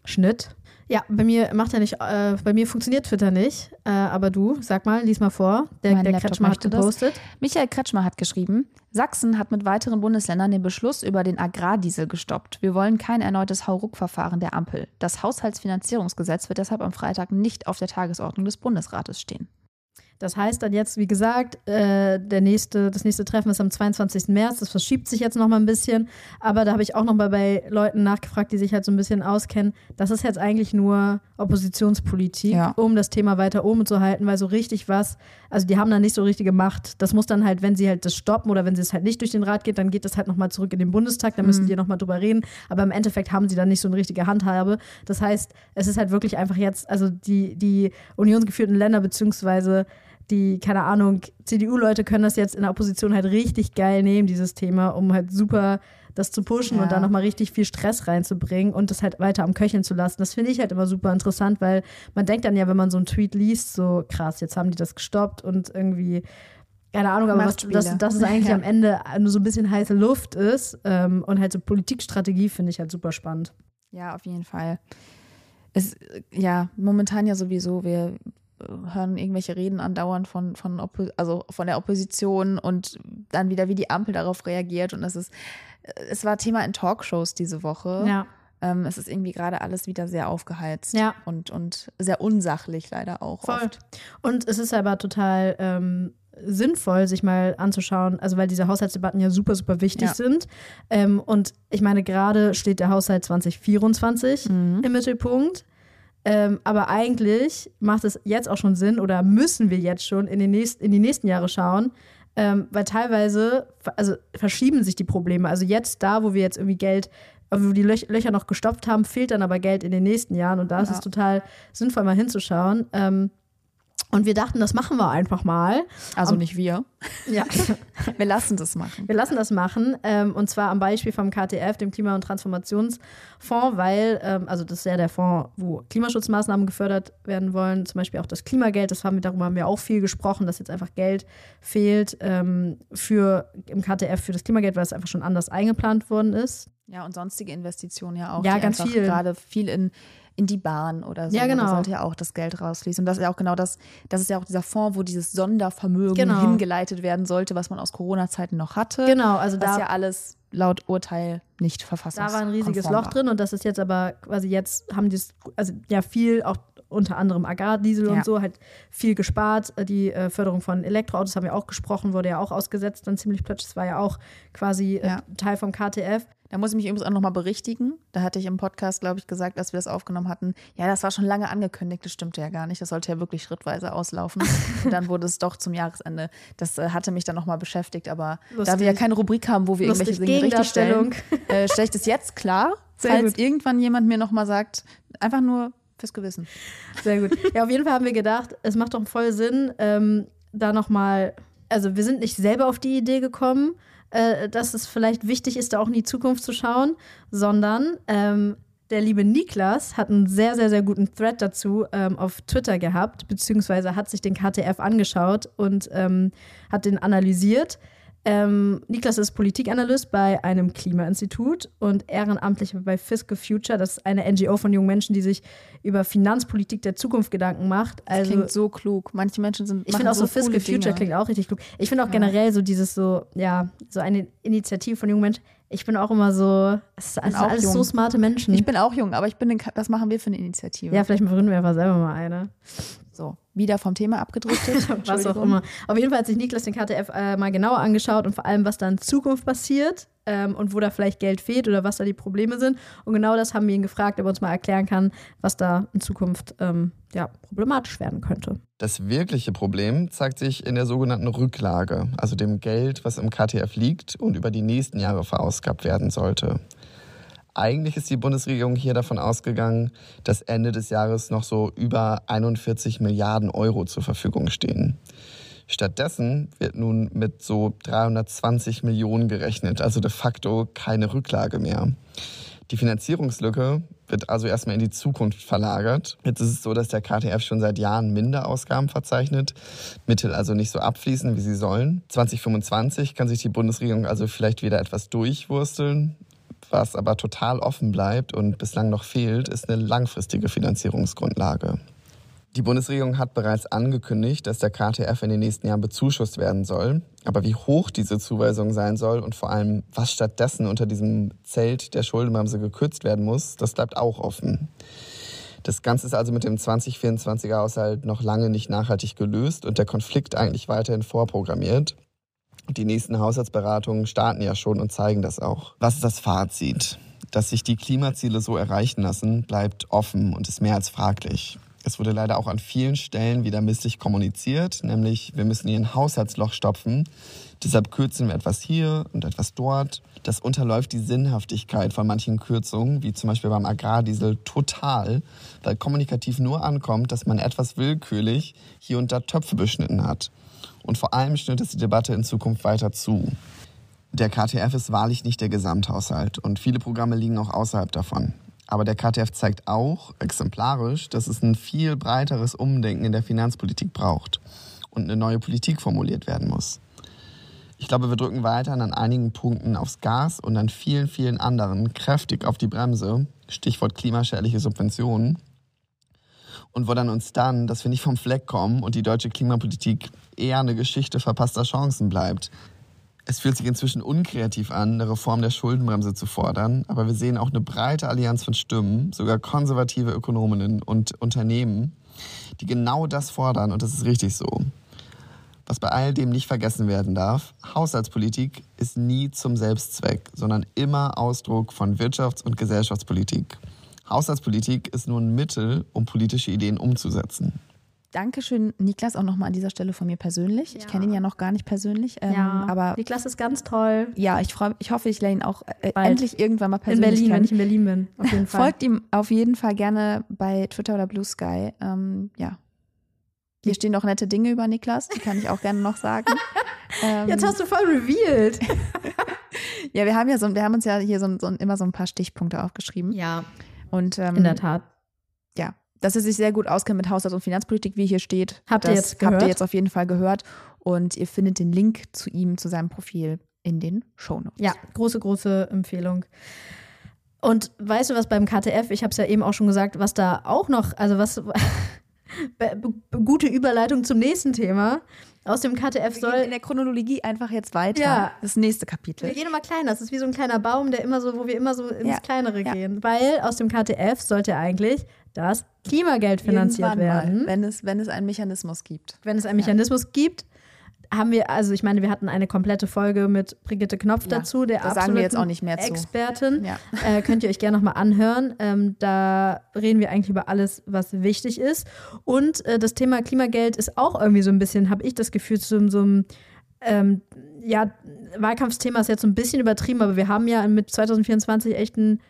Schnitt. Ja, bei mir macht er nicht, äh, bei mir funktioniert Twitter nicht. Äh, aber du, sag mal, lies mal vor. Der, Mein der Laptop Kretschmer hat möchte das. gepostet. Michael Kretschmer hat geschrieben, Sachsen hat mit weiteren Bundesländern den Beschluss über den Agrardiesel gestoppt. Wir wollen kein erneutes Hauruck-Verfahren der Ampel. Das Haushaltsfinanzierungsgesetz wird deshalb am Freitag nicht auf der Tagesordnung des Bundesrates stehen. Das heißt dann jetzt, wie gesagt, äh, der nächste, das nächste Treffen ist am 22. März. Das verschiebt sich jetzt noch mal ein bisschen. Aber da habe ich auch noch mal bei Leuten nachgefragt, die sich halt so ein bisschen auskennen. Das ist jetzt eigentlich nur Oppositionspolitik, Ja. um das Thema weiter oben zu halten, weil so richtig was, also die haben da nicht so richtige Macht. Das muss dann halt, wenn sie halt das stoppen oder wenn sie es halt nicht durch den Rat geht, dann geht das halt noch mal zurück in den Bundestag. Da müssen die noch mal drüber reden. Aber im Endeffekt haben sie dann nicht so eine richtige Handhabe. Das heißt, es ist halt wirklich einfach jetzt, also die, die unionsgeführten Länder beziehungsweise die, keine Ahnung, CDU-Leute können das jetzt in der Opposition halt richtig geil nehmen, dieses Thema, um halt super das zu pushen Ja. und da nochmal richtig viel Stress reinzubringen und das halt weiter am Köcheln zu lassen. Das finde ich halt immer super interessant, weil man denkt dann ja, wenn man so einen Tweet liest, so krass, jetzt haben die das gestoppt und irgendwie, keine Ahnung, aber was, dass, dass es eigentlich Ja. am Ende nur so ein bisschen heiße Luft ist ähm, und halt so Politikstrategie finde ich halt super spannend. Ja, auf jeden Fall. Es, ja, momentan ja sowieso, wir hören irgendwelche Reden andauernd von, von, Oppo also von der Opposition und dann wieder, wie die Ampel darauf reagiert. Und es ist, es war Thema in Talkshows diese Woche. Ja. Ähm, es ist irgendwie gerade alles wieder sehr aufgeheizt Ja. und, und sehr unsachlich leider auch Voll. oft. Und es ist aber total ähm, sinnvoll, sich mal anzuschauen, also weil diese Haushaltsdebatten ja super, super wichtig Ja. sind. Ähm, und ich meine, gerade steht der Haushalt 2024 Mhm. im Mittelpunkt. Ähm, aber eigentlich macht es jetzt auch schon Sinn oder müssen wir jetzt schon in, den nächsten, in die nächsten Jahre schauen, ähm, weil teilweise also verschieben sich die Probleme. Also jetzt da, wo wir jetzt irgendwie Geld, äh, wo die Löch Löcher noch gestoppt haben, fehlt dann aber Geld in den nächsten Jahren und da ist Ja. es total sinnvoll, mal hinzuschauen. Ähm, und wir dachten, das machen wir einfach mal. Also nicht wir. Ja. Wir lassen das machen. Wir lassen das machen ähm, und zwar am Beispiel vom KTF, dem Klima- und Transformationsfonds, weil, ähm, also das ist ja der Fonds, wo Klimaschutzmaßnahmen gefördert werden wollen, zum Beispiel auch das Klimageld, das haben wir, darüber haben wir auch viel gesprochen, dass jetzt einfach Geld fehlt ähm, für im KTF für das Klimageld, weil es einfach schon anders eingeplant worden ist. Ja, und sonstige Investitionen ja auch. Ja, ganz viel. Gerade viel in, in die Bahn oder so. Ja, genau. Da sollte ja auch das Geld rausfließen. Und das ist ja auch genau das, das ist ja auch dieser Fonds, wo dieses Sondervermögen Genau. hingeleitet werden sollte, was man aus Corona-Zeiten noch hatte. Genau, also Was da ja alles laut Urteil nicht verfasst Da war ein riesiges Loch drin und das ist jetzt aber quasi jetzt haben die es, also ja viel auch unter anderem Agrardiesel Ja. und so, halt viel gespart. Die äh, Förderung von Elektroautos haben wir auch gesprochen, wurde ja auch ausgesetzt, dann ziemlich plötzlich. Das war ja auch quasi äh, Ja. Teil vom KTF. Da muss ich mich übrigens auch nochmal berichtigen. Da hatte ich im Podcast, glaube ich, gesagt, als wir das aufgenommen hatten, ja, das war schon lange angekündigt, das stimmte ja gar nicht. Das sollte ja wirklich schrittweise auslaufen. Und dann wurde es doch zum Jahresende. Das äh, hatte mich dann nochmal beschäftigt, aber da Lustig. wir ja keine Rubrik haben, wo wir Lustig, irgendwelche Dinge richtig stellen, äh, stelle ich das jetzt klar, Sehr falls gut. irgendwann jemand mir nochmal sagt, einfach nur fürs Gewissen. Sehr gut. Ja, auf jeden Fall haben wir gedacht, es macht doch voll Sinn, ähm, da nochmal, also wir sind nicht selber auf die Idee gekommen, äh, dass es vielleicht wichtig ist, da auch in die Zukunft zu schauen, sondern ähm, der liebe Niklas hat einen sehr, sehr, sehr guten Thread dazu ähm, auf Twitter gehabt, beziehungsweise hat sich den KTF angeschaut und ähm, hat den analysiert. Ähm, Niklas ist Politikanalyst bei einem Klimainstitut und ehrenamtlich bei Fiscal Future. Das ist eine NGO von jungen Menschen, die sich über Finanzpolitik der Zukunft Gedanken macht. Das Also klingt so klug. Manche Menschen sind ich finde auch so, coole Fiscal Future Dinge. klingt auch richtig klug. Ich finde auch Ja. generell so dieses so, ja, so eine Initiative von jungen Menschen. Ich bin auch immer so, es ist alles, jung. so smarte Menschen. Ich bin auch jung, aber ich bin, in, was machen wir für eine Initiative? ja, vielleicht gründen wir einfach selber mal eine. So, wieder vom Thema abgedriftet. Was auch immer. Auf jeden Fall hat sich Niklas den KTF äh, mal genauer angeschaut und vor allem, was da in Zukunft passiert ähm, und wo da vielleicht Geld fehlt oder was da die Probleme sind. Und genau das haben wir ihn gefragt, ob er uns mal erklären kann, was da in Zukunft ähm, ja, problematisch werden könnte. Das wirkliche Problem zeigt sich in der sogenannten Rücklage, also dem Geld, was im KTF liegt und über die nächsten Jahre verausgabt werden sollte. Eigentlich ist die Bundesregierung hier davon ausgegangen, dass Ende des Jahres noch so über 41 Milliarden Euro zur Verfügung stehen. Stattdessen wird nun mit so 320 Millionen gerechnet, also de facto keine Rücklage mehr. Die Finanzierungslücke wird also erstmal in die Zukunft verlagert. Jetzt ist es so, dass der KTF schon seit Jahren Minderausgaben verzeichnet, Mittel also nicht so abfließen, wie sie sollen. 2025 kann sich die Bundesregierung also vielleicht wieder etwas durchwursteln. Was aber total offen bleibt und bislang noch fehlt, ist eine langfristige Finanzierungsgrundlage. Die Bundesregierung hat bereits angekündigt, dass der KTF in den nächsten Jahren bezuschusst werden soll. Aber wie hoch diese Zuweisung sein soll und vor allem, was stattdessen unter diesem Zelt der Schuldenbremse gekürzt werden muss, das bleibt auch offen. Das Ganze ist also mit dem 2024er Haushalt noch lange nicht nachhaltig gelöst und der Konflikt eigentlich weiterhin vorprogrammiert. Die nächsten Haushaltsberatungen starten ja schon und zeigen das auch. Was ist das Fazit? Dass sich die Klimaziele so erreichen lassen, bleibt offen und ist mehr als fraglich. Es wurde leider auch an vielen Stellen wieder misslich kommuniziert, nämlich wir müssen hier ein Haushaltsloch stopfen. Deshalb kürzen wir etwas hier und etwas dort. Das unterläuft die Sinnhaftigkeit von manchen Kürzungen, wie zum Beispiel beim Agrardiesel, total, weil kommunikativ nur ankommt, dass man etwas willkürlich hier und da Töpfe beschnitten hat. Und vor allem schnürt es die Debatte in Zukunft weiter zu. Der KTF ist wahrlich nicht der Gesamthaushalt und viele Programme liegen auch außerhalb davon. Aber der KTF zeigt auch exemplarisch, dass es ein viel breiteres Umdenken in der Finanzpolitik braucht und eine neue Politik formuliert werden muss. Ich glaube, wir drücken weiterhin an einigen Punkten aufs Gas und an vielen, vielen anderen kräftig auf die Bremse. Stichwort klimaschädliche Subventionen. Und wundern uns dann, dass wir nicht vom Fleck kommen und die deutsche Klimapolitik eher eine Geschichte verpasster Chancen bleibt. Es fühlt sich inzwischen unkreativ an, eine Reform der Schuldenbremse zu fordern, aber wir sehen auch eine breite Allianz von Stimmen, sogar konservative Ökonominnen und Unternehmen, die genau das fordern und das ist richtig so. Was bei all dem nicht vergessen werden darf, Haushaltspolitik ist nie zum Selbstzweck, sondern immer Ausdruck von Wirtschafts- und Gesellschaftspolitik. Haushaltspolitik ist nur ein Mittel, um politische Ideen umzusetzen. Dankeschön, Niklas, auch nochmal an dieser Stelle von mir persönlich. Ich Ja. kenne ihn ja noch gar nicht persönlich, ähm, aber Niklas ist ganz toll. ja, ich freue, ich hoffe, ich lerne ihn auch äh, endlich irgendwann mal In persönlich Berlin, wenn kennen. ich in Berlin bin. Auf jeden Fall. Folgt ihm auf jeden Fall gerne bei Twitter oder Blue Sky. Ähm, ja. Hier stehen noch nette Dinge über Niklas, die kann ich auch gerne noch sagen. Ähm, Jetzt hast du voll revealed. ja, wir haben ja so, wir haben uns ja hier so, so immer so ein paar Stichpunkte aufgeschrieben. Ja, Und ähm, in der Tat. ja, dass er sich sehr gut auskennt mit Haushalts- und Finanzpolitik, wie hier steht. Habt ihr jetzt Habt ihr jetzt auf jeden Fall gehört. Und ihr findet den Link zu ihm, zu seinem Profil in den Shownotes. Ja, große, große Empfehlung. Und weißt du was beim KTF, ich habe es ja eben auch schon gesagt, was da auch noch, also was, gute Überleitung zum nächsten Thema. Aus dem KTF Wir gehen soll, in der Chronologie einfach jetzt weiter. Ja. Das nächste wir Kapitel. gehen immer kleiner, das ist wie so ein kleiner Baum, der immer so, wo wir immer so ins Ja, Kleinere ja. gehen. Weil aus dem KTF sollte eigentlich das Klimageld finanziert Irgendwann werden. Mal, wenn, es, wenn es einen Mechanismus gibt. wenn es einen Mechanismus gibt, haben wir, also ich meine, wir hatten eine komplette Folge mit Brigitte Knopf Ja, dazu, der da sagen wir jetzt auch nicht mehr zu. Expertin. Ja. Äh, könnt ihr euch gerne nochmal anhören. Ähm, da reden wir eigentlich über alles, was wichtig ist. Und äh, das Thema Klimageld ist auch irgendwie so ein bisschen, habe ich das Gefühl, zu so einem ähm, ja, Wahlkampfthema ist jetzt so ein bisschen übertrieben, aber wir haben ja mit 2024 echt ein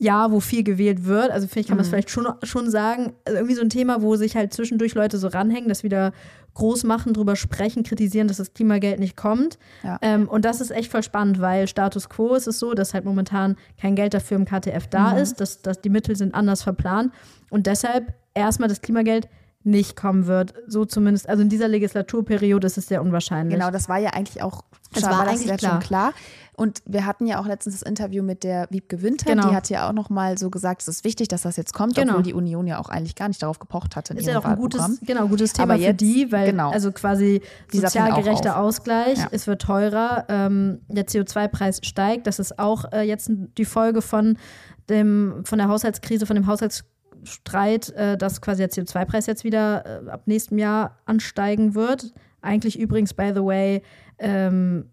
Jahr, wo viel gewählt wird. Also finde ich, kann man es vielleicht schon, schon sagen. Also irgendwie so ein Thema, wo sich halt zwischendurch Leute so ranhängen, das wieder groß machen, drüber sprechen, kritisieren, dass das Klimageld nicht kommt. Ja. Ähm, und das ist echt voll spannend, weil Status quo ist es so, dass halt momentan kein Geld dafür im KTF da ist, dass, dass die Mittel sind anders verplant und deshalb erstmal das Klimageld nicht kommen wird. So zumindest, also in dieser Legislaturperiode ist es sehr unwahrscheinlich. Genau, das war ja eigentlich auch schon- war das eigentlich klar. schon klar. Und wir hatten ja auch letztens das Interview mit der Wiebke Winter. Genau. Die hat ja auch noch mal so gesagt, es ist wichtig, dass das jetzt kommt, Genau. obwohl die Union ja auch eigentlich gar nicht darauf gepocht hatte in Ist ja auch ein gutes, genau, gutes Thema Aber für jetzt- die, weil genau. also quasi sozialgerechter auf. Ausgleich, Ja. es wird teurer, ähm, der CO2-Preis steigt. Das ist auch äh, jetzt die Folge von dem von der Haushaltskrise, von dem Haushaltsstreit, äh, dass quasi der CO2-Preis jetzt wieder äh, ab nächstem Jahr ansteigen wird. Eigentlich übrigens, by the way, ähm,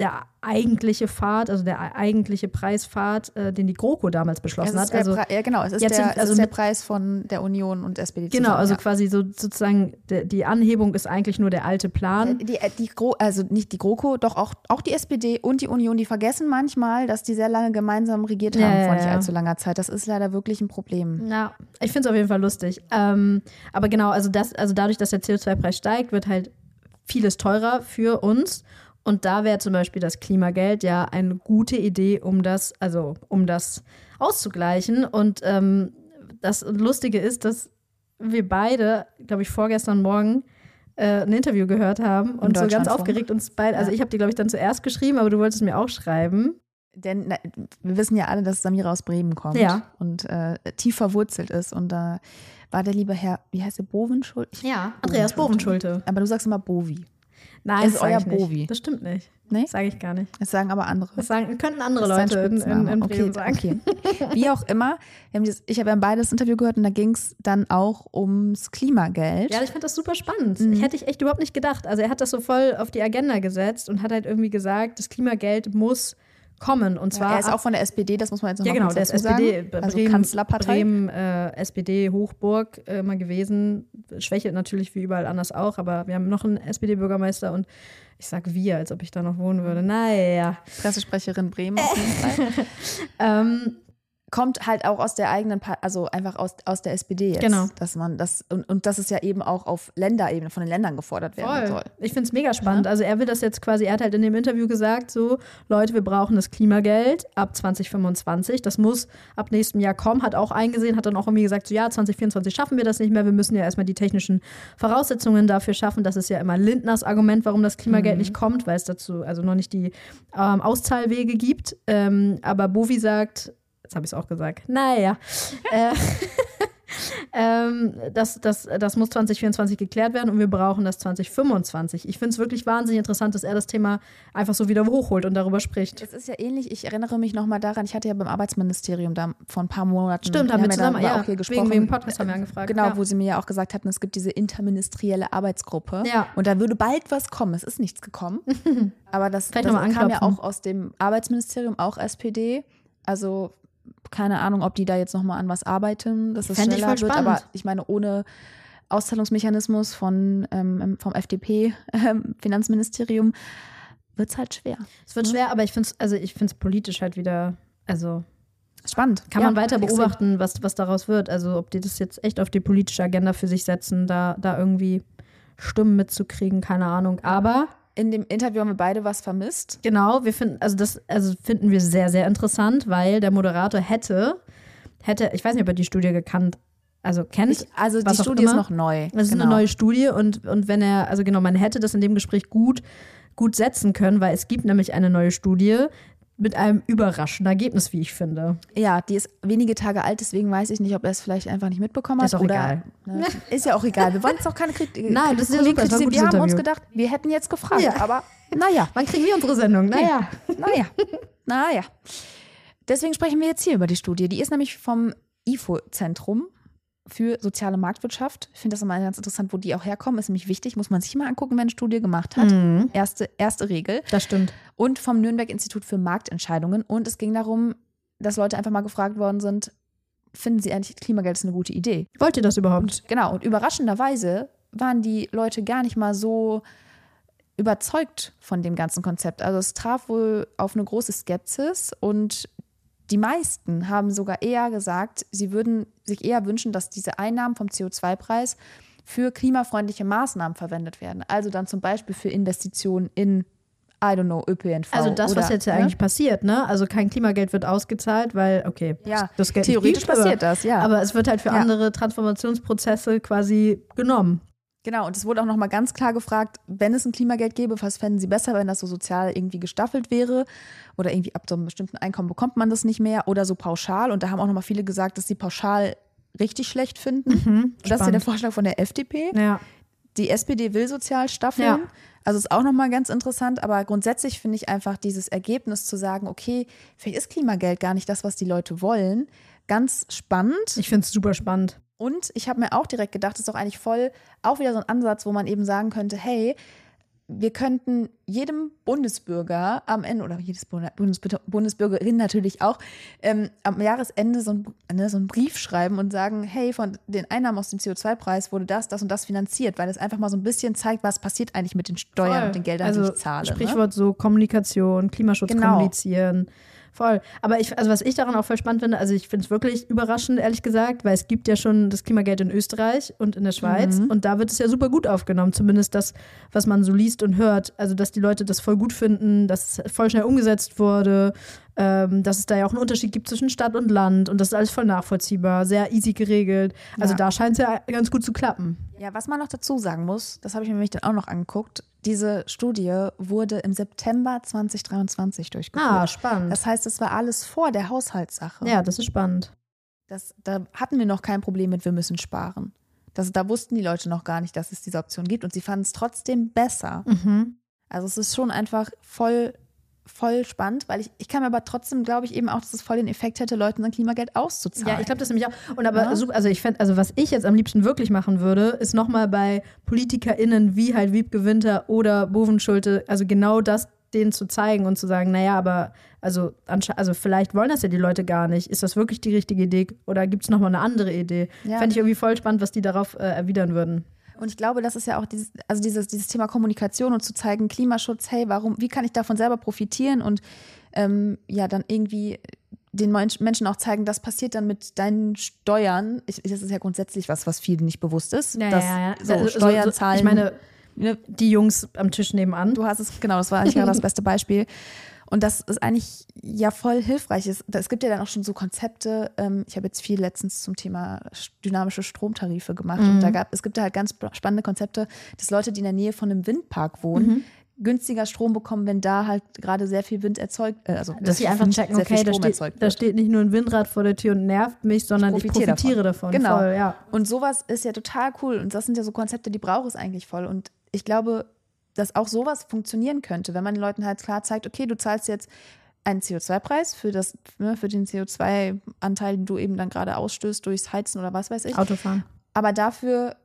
der eigentliche Pfad, also der eigentliche Preispfad, äh, den die GroKo damals Es beschlossen hat. Also ja, genau, es ist, der, sind- also ist der mit- Preis von der Union und SPD genau, zusammen, also ja. quasi so sozusagen de, die Anhebung ist eigentlich nur der alte Plan. Die, die Gro also nicht die GroKo, doch auch, auch die SPD und die Union, die vergessen manchmal, dass die sehr lange gemeinsam regiert haben ja, vor nicht allzu langer Zeit. Das ist leider wirklich ein Problem. Ja, ich finde es auf jeden Fall lustig. Ähm, aber genau, also, das, also dadurch, dass der CO2-Preis steigt, wird halt vieles teurer für uns. Und da wäre zum Beispiel das Klimageld ja eine gute Idee, um das, also um das auszugleichen. Und ähm, das Lustige ist, dass wir beide, glaube ich, vorgestern Morgen äh, ein Interview gehört haben und so ganz aufgeregt uns beide, also ich habe dir, glaube ich, dann zuerst geschrieben, aber du wolltest mir auch schreiben. Denn na, wir wissen ja alle, dass Samira aus Bremen kommt Ja. und äh, tief verwurzelt ist. Und da war der liebe Herr, wie heißt der, Bovenschuld? Ja, Andreas Bovenschulte. Aber du sagst immer Bovi. Nein, Ist das euer. Bovi. Das stimmt nicht. Nee? Sage ich gar nicht. Das sagen aber andere. Das sagen, könnten andere Das Leute in, in, in okay, sagen. okay. Wie auch immer, dieses, ich habe ja beide das Interview gehört und da ging es dann auch ums Klimageld. Ja, ich fand das super spannend. Mhm. Ich hätte ich echt überhaupt nicht gedacht. Also er hat das so voll auf die Agenda gesetzt und hat halt irgendwie gesagt, das Klimageld muss kommen. Und zwar er ist auch von der SPD, das muss man jetzt noch ja genau, der SPD, sagen. Also Bremen, Kanzlerpartei. Bremen äh, SPD Hochburg äh, immer gewesen. Schwächelt natürlich wie überall anders auch, aber wir haben noch einen SPD-Bürgermeister und ich sag wir, als ob ich da noch wohnen würde. Naja. Pressesprecherin Bremen auf jeden Fall. Ähm, Kommt halt auch aus der eigenen, Pa- also einfach aus, aus der SPD jetzt. Genau. Dass man das, und, und dass es ja eben auch auf Länderebene von den Ländern gefordert werden soll. Ich finde es mega spannend. Also er will das jetzt quasi, er hat halt in dem Interview gesagt, so, Leute, wir brauchen das Klimageld ab 2025. Das muss ab nächstem Jahr kommen. Hat auch eingesehen, hat dann auch irgendwie gesagt, so ja, 2024 schaffen wir das nicht mehr. Wir müssen ja erstmal die technischen Voraussetzungen dafür schaffen. Das ist ja immer Lindners Argument, warum das Klimageld nicht kommt, weil es dazu also noch nicht die ähm, Auszahlwege gibt. Ähm, aber Bovi sagt, jetzt habe ich es auch gesagt, naja, äh, ähm, das, das, das muss 2024 geklärt werden und wir brauchen das 2025. Ich finde es wirklich wahnsinnig interessant, dass er das Thema einfach so wieder hochholt und darüber spricht. Es ist ja ähnlich, ich erinnere mich nochmal daran, ich hatte ja beim Arbeitsministerium da vor ein paar Monaten. Stimmt, haben wir zusammen, ja, auch hier wegen- gesprochen. wegen Podcast haben wir angefragt, Genau, ja. wo sie mir ja auch gesagt hatten, es gibt diese interministerielle Arbeitsgruppe. Ja. Und da würde bald was kommen. Es ist nichts gekommen. Aber das, Vielleicht das kam ja auch aus dem Arbeitsministerium, auch SPD. Also keine Ahnung, ob die da jetzt nochmal an was arbeiten, dass es ich schneller voll wird. spannend. Aber ich meine, ohne Auszahlungsmechanismus von, ähm, vom FDP-Finanzministerium wird es halt schwer. Es wird schwer, aber ich finde es also ich find's politisch halt wieder, also Spannend. kann Ja, man weiter beobachten, was, was daraus wird. Also ob die das jetzt echt auf die politische Agenda für sich setzen, da, da irgendwie Stimmen mitzukriegen, keine Ahnung. Aber In dem Interview haben wir beide was vermisst. Genau, wir finden, also das also finden wir sehr, sehr interessant, weil der Moderator hätte, hätte, ich weiß nicht, ob er die Studie gekannt, also kennt. Ich, also die Studie ist noch neu. Es ist Genau. eine neue Studie und, und wenn er, also genau, man hätte das in dem Gespräch gut, gut setzen können, weil es gibt nämlich eine neue Studie mit einem überraschenden Ergebnis, wie ich finde. Ja, die ist wenige Tage alt, deswegen weiß ich nicht, ob er es vielleicht einfach nicht mitbekommen hat. Ist auch oder, egal. Ne, ist ja auch egal. Wir wollen es auch keine Kritik. Nein, das ist ja super, das Wir gutes haben uns Interview. gedacht, wir hätten jetzt gefragt, Ja. aber naja, Wann kriegen wir unsere Sendung? Naja. naja, naja. Deswegen sprechen wir jetzt hier über die Studie. Die ist nämlich vom IFO-Zentrum. Für soziale Marktwirtschaft. Ich finde das immer ganz interessant, wo die auch herkommen. Ist nämlich wichtig, muss man sich mal angucken, wenn eine Studie gemacht hat. Mhm. Erste, erste Regel. Das stimmt. Und vom Nürnberg-Institut für Marktentscheidungen. Und es ging darum, dass Leute einfach mal gefragt worden sind, finden sie eigentlich Klimageld ist eine gute Idee? Wollt ihr das überhaupt? Und genau, und überraschenderweise waren die Leute gar nicht mal so überzeugt von dem ganzen Konzept. Also es traf wohl auf eine große Skepsis und die meisten haben sogar eher gesagt, sie würden sich eher wünschen, dass diese Einnahmen vom CO2-Preis für klimafreundliche Maßnahmen verwendet werden. Also dann zum Beispiel für Investitionen in, I don't know, ÖPNV. Also das, was oder, jetzt ja ne? eigentlich passiert, ne? Also kein Klimageld wird ausgezahlt, weil, okay, Ja, das Geld theoretisch nicht gibt, passiert aber, das, ja. Aber es wird halt für Ja. andere Transformationsprozesse quasi genommen. Genau, und es wurde auch nochmal ganz klar gefragt, wenn es ein Klimageld gäbe, was fänden Sie besser, wenn das so sozial irgendwie gestaffelt wäre oder irgendwie ab so einem bestimmten Einkommen bekommt man das nicht mehr oder so pauschal. Und da haben auch nochmal viele gesagt, dass sie pauschal richtig schlecht finden. Mhm, das ist ja der Vorschlag von der FDP. Ja. Die SPD will sozial staffeln. Ja. Also ist auch nochmal ganz interessant, aber grundsätzlich finde ich einfach dieses Ergebnis zu sagen, okay, vielleicht ist Klimageld gar nicht das, was die Leute wollen, ganz spannend. Ich finde es super spannend. Und ich habe mir auch direkt gedacht, das ist doch eigentlich voll auch wieder so ein Ansatz, wo man eben sagen könnte, hey, wir könnten jedem Bundesbürger am Ende, oder jedes Bundes Bundesbürgerin natürlich auch, ähm, am Jahresende so, ein, ne, so einen Brief schreiben und sagen, hey, von den Einnahmen aus dem CO2-Preis wurde das, das und das finanziert, weil es einfach mal so ein bisschen zeigt, was passiert eigentlich mit den Steuern Voll. und den Geldern, also, die ich zahle. ne? Sprichwort so Kommunikation, Klimaschutz Genau. kommunizieren. Voll. Aber ich, also was ich daran auch voll spannend finde, also ich finde es wirklich überraschend, ehrlich gesagt, weil es gibt ja schon das Klimageld in Österreich und in der Schweiz Mhm. und da wird es ja super gut aufgenommen, zumindest das, was man so liest und hört. Also, dass die Leute das voll gut finden, dass es voll schnell umgesetzt wurde, ähm, dass es da ja auch einen Unterschied gibt zwischen Stadt und Land und das ist alles voll nachvollziehbar, sehr easy geregelt. Also Ja. da scheint es ja ganz gut zu klappen. Ja, was man noch dazu sagen muss, das habe ich mir nämlich dann auch noch angeguckt, diese Studie wurde im September 2023 durchgeführt. Ah, spannend. Das heißt, es war alles vor der Haushaltssache. ja, das ist spannend. Das, da hatten wir noch kein Problem mit, wir müssen sparen. Das, da wussten die Leute noch gar nicht, dass es diese Option gibt und sie fanden es trotzdem besser. Mhm. Also es ist schon einfach voll, voll spannend, weil ich, ich kann mir aber trotzdem, glaube ich, eben auch, dass es voll den Effekt hätte, Leuten sein Klimageld auszuzahlen. Ja, ich glaube das nämlich auch. Und aber Ja. super, also ich fände, also was ich jetzt am liebsten wirklich machen würde, ist nochmal bei PolitikerInnen wie halt Wiebke Winter oder Bovenschulte, also genau das denen zu zeigen und zu sagen, naja, aber also, also vielleicht wollen das ja die Leute gar nicht. Ist das wirklich die richtige Idee oder gibt es nochmal eine andere Idee? Ja. Fände ich irgendwie voll spannend, was die darauf äh, erwidern würden. Und ich glaube, das ist ja auch dieses, also dieses, dieses Thema Kommunikation und zu zeigen, Klimaschutz, hey, warum, wie kann ich davon selber profitieren und ähm, ja, dann irgendwie den Mensch- Menschen auch zeigen, das passiert dann mit deinen Steuern. Ich, das ist ja grundsätzlich was, was vielen nicht bewusst ist. dass So, Also, Steuern so, zahlen. Ich meine, ne, die Jungs am Tisch nebenan. du hast es, genau, das war eigentlich gerade das beste Beispiel. Und das ist eigentlich ja voll hilfreich. Es, es gibt ja dann auch schon so Konzepte. Ähm, ich habe jetzt viel letztens zum Thema sch- dynamische Stromtarife gemacht. Und da gab, es gibt da halt ganz sp- spannende Konzepte, dass Leute, die in der Nähe von einem Windpark wohnen, günstiger Strom bekommen, wenn da halt gerade sehr viel Wind erzeugt, äh, also Dass sie einfach Wind- checken, okay, da steht, da steht nicht nur ein Windrad vor der Tür und nervt mich, sondern ich profitiere profitiere, davon. Genau. Voll, ja. Und sowas ist ja total cool. Und das sind ja so Konzepte, die braucht es eigentlich voll. Und ich glaube, dass auch sowas funktionieren könnte, wenn man den Leuten halt klar zeigt, okay, du zahlst jetzt einen CO2-Preis für, das, ne, für den CO2-Anteil, den du eben dann gerade ausstößt durchs Heizen oder was weiß ich. Autofahren. Aber dafür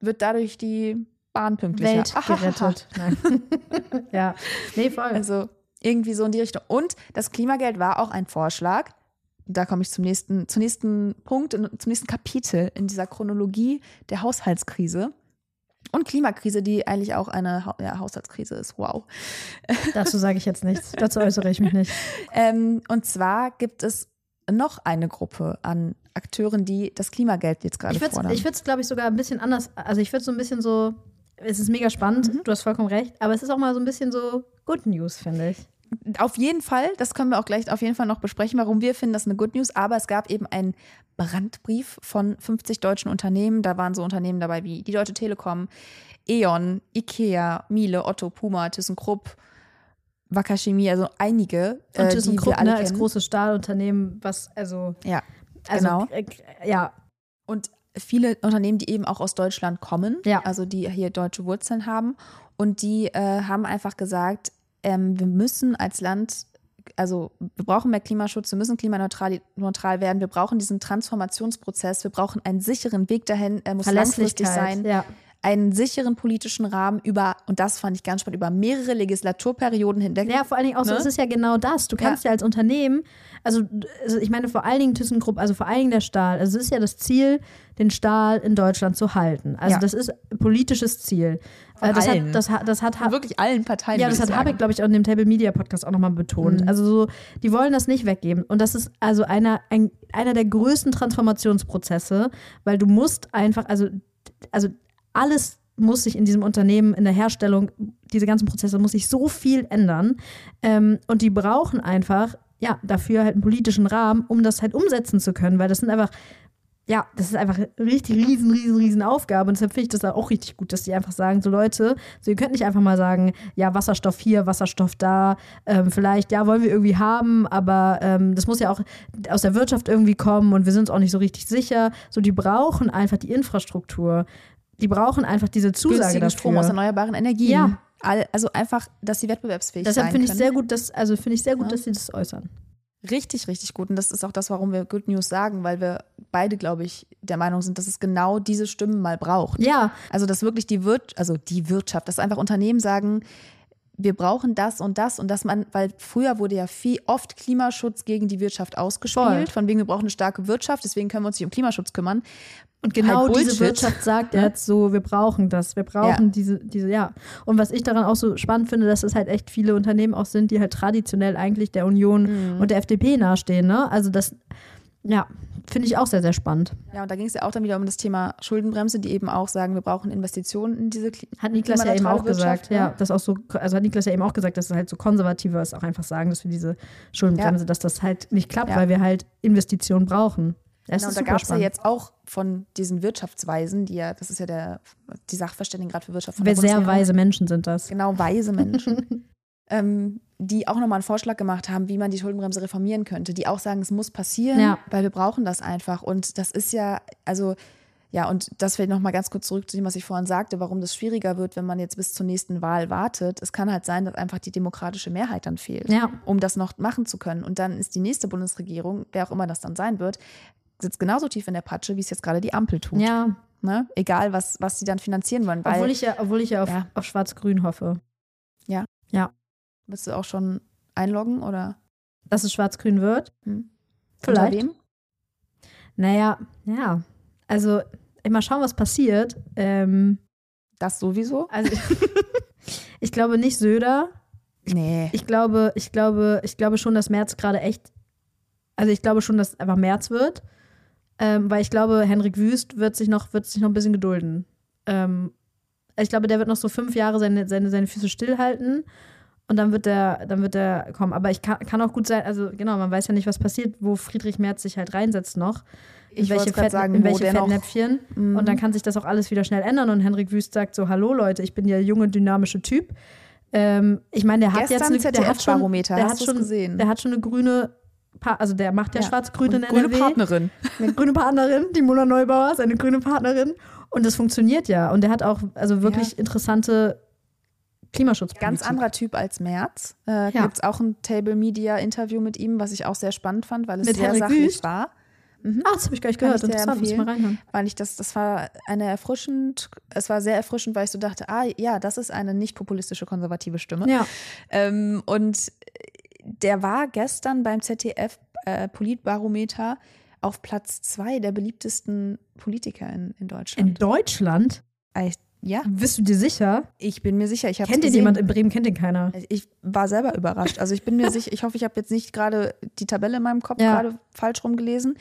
wird dadurch die Bahn pünktlicher. Welt gerettet. Nein. ja. Nee, voll. Also irgendwie so in die Richtung. Und das Klimageld war auch ein Vorschlag. Da komme ich zum nächsten, zum nächsten Punkt, und zum nächsten Kapitel in dieser Chronologie der Haushaltskrise. Und Klimakrise, die eigentlich auch eine Ha- ja, Haushaltskrise ist. Wow. Dazu sage ich jetzt nichts. Dazu äußere ich mich nicht. Ähm, und zwar gibt es noch eine Gruppe an Akteuren, die das Klimageld jetzt gerade Ich würde fordern. es, ich würd's, glaube ich, sogar ein bisschen anders. Also ich würde so ein bisschen so. Es ist mega spannend, Mhm. du hast vollkommen recht, aber es ist auch mal so ein bisschen so Good News, finde ich. Auf jeden Fall, das können wir auch gleich auf jeden Fall noch besprechen, warum wir finden das eine Good News. Aber es gab eben einen Brandbrief von 50 deutschen Unternehmen. Da waren so Unternehmen dabei wie die Deutsche Telekom, E.ON, Ikea, Miele, Otto, Puma, ThyssenKrupp, Wacker Chemie, also einige, Und äh, die ThyssenKrupp, ne, als großes Stahlunternehmen, was, also. Ja, also genau. äh, ja, Und viele Unternehmen, die eben auch aus Deutschland kommen, Ja. also die hier deutsche Wurzeln haben. Und die äh, haben einfach gesagt, ähm, wir müssen als Land also wir brauchen mehr Klimaschutz, wir müssen klimaneutral neutral werden, wir brauchen diesen Transformationsprozess, wir brauchen einen sicheren Weg dahin, er muss langfristig sein. Ja. Einen sicheren politischen Rahmen über, und das fand ich ganz spannend, über mehrere Legislaturperioden hinweg. Ja, vor allen Dingen auch so, Ne? es ist ja genau das. Du kannst ja, als Unternehmen, also, also ich meine vor allen Dingen ThyssenKrupp, also vor allen Dingen der Stahl, also es ist ja das Ziel, den Stahl in Deutschland zu halten. Also Ja. das ist ein politisches Ziel. Von Äh, das, allen. hat, das, das hat Von wirklich allen Parteien. ja, das hat. Habeck, glaube ich, auch in dem Table Media Podcast auch nochmal betont. Mhm. Also so, die wollen das nicht weggeben. Und das ist also einer, ein, einer der größten Transformationsprozesse, weil du musst einfach, also, also alles muss sich in diesem Unternehmen, in der Herstellung, diese ganzen Prozesse, muss sich so viel ändern. Ähm, und die brauchen einfach, ja, dafür halt einen politischen Rahmen, um das halt umsetzen zu können, weil das sind einfach ja, das ist einfach eine richtig riesen, riesen, riesen Aufgabe. Und deshalb finde ich das auch richtig gut, dass die einfach sagen, so Leute, so ihr könnt nicht einfach mal sagen, ja, Wasserstoff hier, Wasserstoff da, ähm, vielleicht, ja, wollen wir irgendwie haben, aber ähm, das muss ja auch aus der Wirtschaft irgendwie kommen und wir sind uns auch nicht so richtig sicher. So, die brauchen einfach die Infrastruktur. Die brauchen einfach diese Zusage günstigen dafür. Strom aus erneuerbaren Energien. Ja. Also einfach, dass sie wettbewerbsfähig Deshalb sein finde ich sehr gut, dass, also finde ich sehr gut, Ja. dass sie das äußern. Richtig, richtig gut. Und das ist auch das, warum wir Good News sagen, weil wir beide, glaube ich, der Meinung sind, dass es genau diese Stimmen mal braucht. Ja, Also, dass wirklich die Wirtschaft, also die Wirtschaft, dass einfach Unternehmen sagen, wir brauchen das und das und dass man, weil früher wurde ja viel oft Klimaschutz gegen die Wirtschaft ausgespielt, Voll. von wegen wir brauchen eine starke Wirtschaft, deswegen können wir uns nicht um Klimaschutz kümmern. Und genau Halt diese. Wirtschaft sagt jetzt so, wir brauchen das, wir brauchen Ja. diese, diese, ja. Und was ich daran auch so spannend finde, dass es halt echt viele Unternehmen auch sind, die halt traditionell eigentlich der Union Mhm. und der FDP nahestehen, ne? Also das, ja, finde ich auch sehr, sehr spannend. Ja, und da ging es ja auch dann wieder um das Thema Schuldenbremse, die eben auch sagen, wir brauchen Investitionen in diese Kli Hat Niklas ja eben auch gesagt, ne? ja, das auch so, also hat Niklas ja eben auch gesagt, dass es halt so konservative ist, auch einfach sagen, dass wir diese Schuldenbremse, dass das halt nicht klappt, Ja. weil wir halt Investitionen brauchen. Das Genau, und da gab es ja jetzt auch von diesen Wirtschaftsweisen, die ja, das ist ja der, die Sachverständigen gerade für Wirtschaft von Wer sehr weise Menschen sind das. Genau, weise Menschen. ähm, die auch nochmal einen Vorschlag gemacht haben, wie man die Schuldenbremse reformieren könnte, die auch sagen, es muss passieren, Ja. weil wir brauchen das einfach. Und das ist ja, also, ja, und das vielleicht nochmal ganz kurz zurück zu dem, was ich vorhin sagte, warum das schwieriger wird, wenn man jetzt bis zur nächsten Wahl wartet. Es kann halt sein, dass einfach die demokratische Mehrheit dann fehlt, Ja. um das noch machen zu können. Und dann ist die nächste Bundesregierung, wer auch immer das dann sein wird, sitzt genauso tief in der Patsche, wie es jetzt gerade die Ampel tut. Ja, Ne? Egal, was, was sie dann finanzieren wollen. Weil, obwohl ich ja, obwohl ich ja auf, Ja. auf Schwarz-Grün hoffe. Willst du auch schon einloggen oder Dass es Schwarz-Grün wird. hm? Vielleicht. Unter wem? Naja, ja. Also, mal schauen, was passiert. Ähm, Das sowieso? also, ich glaube nicht Söder. Nee. Ich glaube, ich glaube, ich glaube schon, dass März gerade echt. Also ich glaube schon, dass einfach März wird. Ähm, weil ich glaube, Henrik Wüst wird sich noch, wird sich noch ein bisschen gedulden. Ähm, ich glaube, der wird noch so fünf Jahre seine, seine, seine Füße stillhalten und dann wird der, dann wird der kommen. Aber ich kann, kann auch gut sein, also genau, man weiß ja nicht, was passiert, wo Friedrich Merz sich halt reinsetzt noch. In Ich welche, Fett, sagen, in wo welche Fettnäpfchen. Mhm. Und dann kann sich das auch alles wieder schnell ändern. Und Henrik Wüst sagt so: Hallo Leute, ich bin der junge, dynamische Typ. Ähm, ich meine, der hat Gestern jetzt eine, der hat schon, der hat schon, gesehen? Der hat schon eine grüne, Pa- also der macht ja, Ja. schwarz-grün in grüne NRW. Partnerin. Eine grüne Partnerin, die Mona Neubauer, seine grüne Partnerin. Und das funktioniert ja. Und der hat auch also wirklich interessante Klimaschutzpolitik. Ganz anderer Typ als Merz. Äh, Ja. Gibt es auch ein Table Media Interview mit ihm, was ich auch sehr spannend fand, weil es Mit sehr Henrik sachlich Wüst? war. Ah, das habe ich gar nicht gehört. Interessant, muss mal reinhören. Weil ich das, das war eine erfrischend, es war sehr erfrischend, weil ich so dachte, ah ja, das ist eine nicht populistische konservative Stimme. Ja. Ähm, und der war gestern beim ZDF äh, Politbarometer auf Platz zwei der beliebtesten Politiker in, in In Deutschland. Deutschland? Ja, Bist du dir sicher? ich bin mir sicher. Ich Kennt den jemand in Bremen? Kennt den keiner? Ich war selber überrascht. Also ich bin mir sicher, ich hoffe, ich habe jetzt nicht gerade die Tabelle in meinem Kopf Ja. gerade falsch rumgelesen.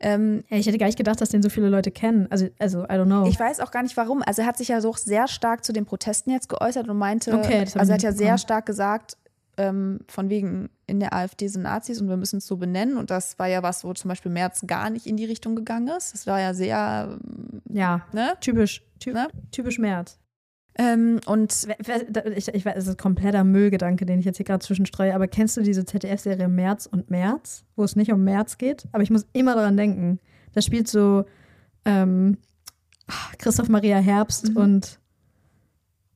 Ähm, Ja, ich hätte gar nicht gedacht, dass den so viele Leute kennen. Also, also I don't know. ich weiß auch gar nicht warum. Also er hat sich ja so sehr stark zu den Protesten jetzt geäußert und meinte, Okay, also er hat ja sehr stark gesagt, ähm, von wegen in der AfD sind Nazis und wir müssen es so benennen. Und das war ja was, wo zum Beispiel Merz gar nicht in die Richtung gegangen ist. Das war ja sehr, ja, ne? typisch. Ty Ne? Typisch März. Ähm, und Ich, ich weiß, es ist kompletter Müllgedanke, den ich jetzt hier gerade zwischenstreue, aber kennst du diese ZDF-Serie März und März, wo es nicht um März geht? Aber ich muss immer daran denken. Da spielt so ähm, Christoph Maria Herbst Mhm. und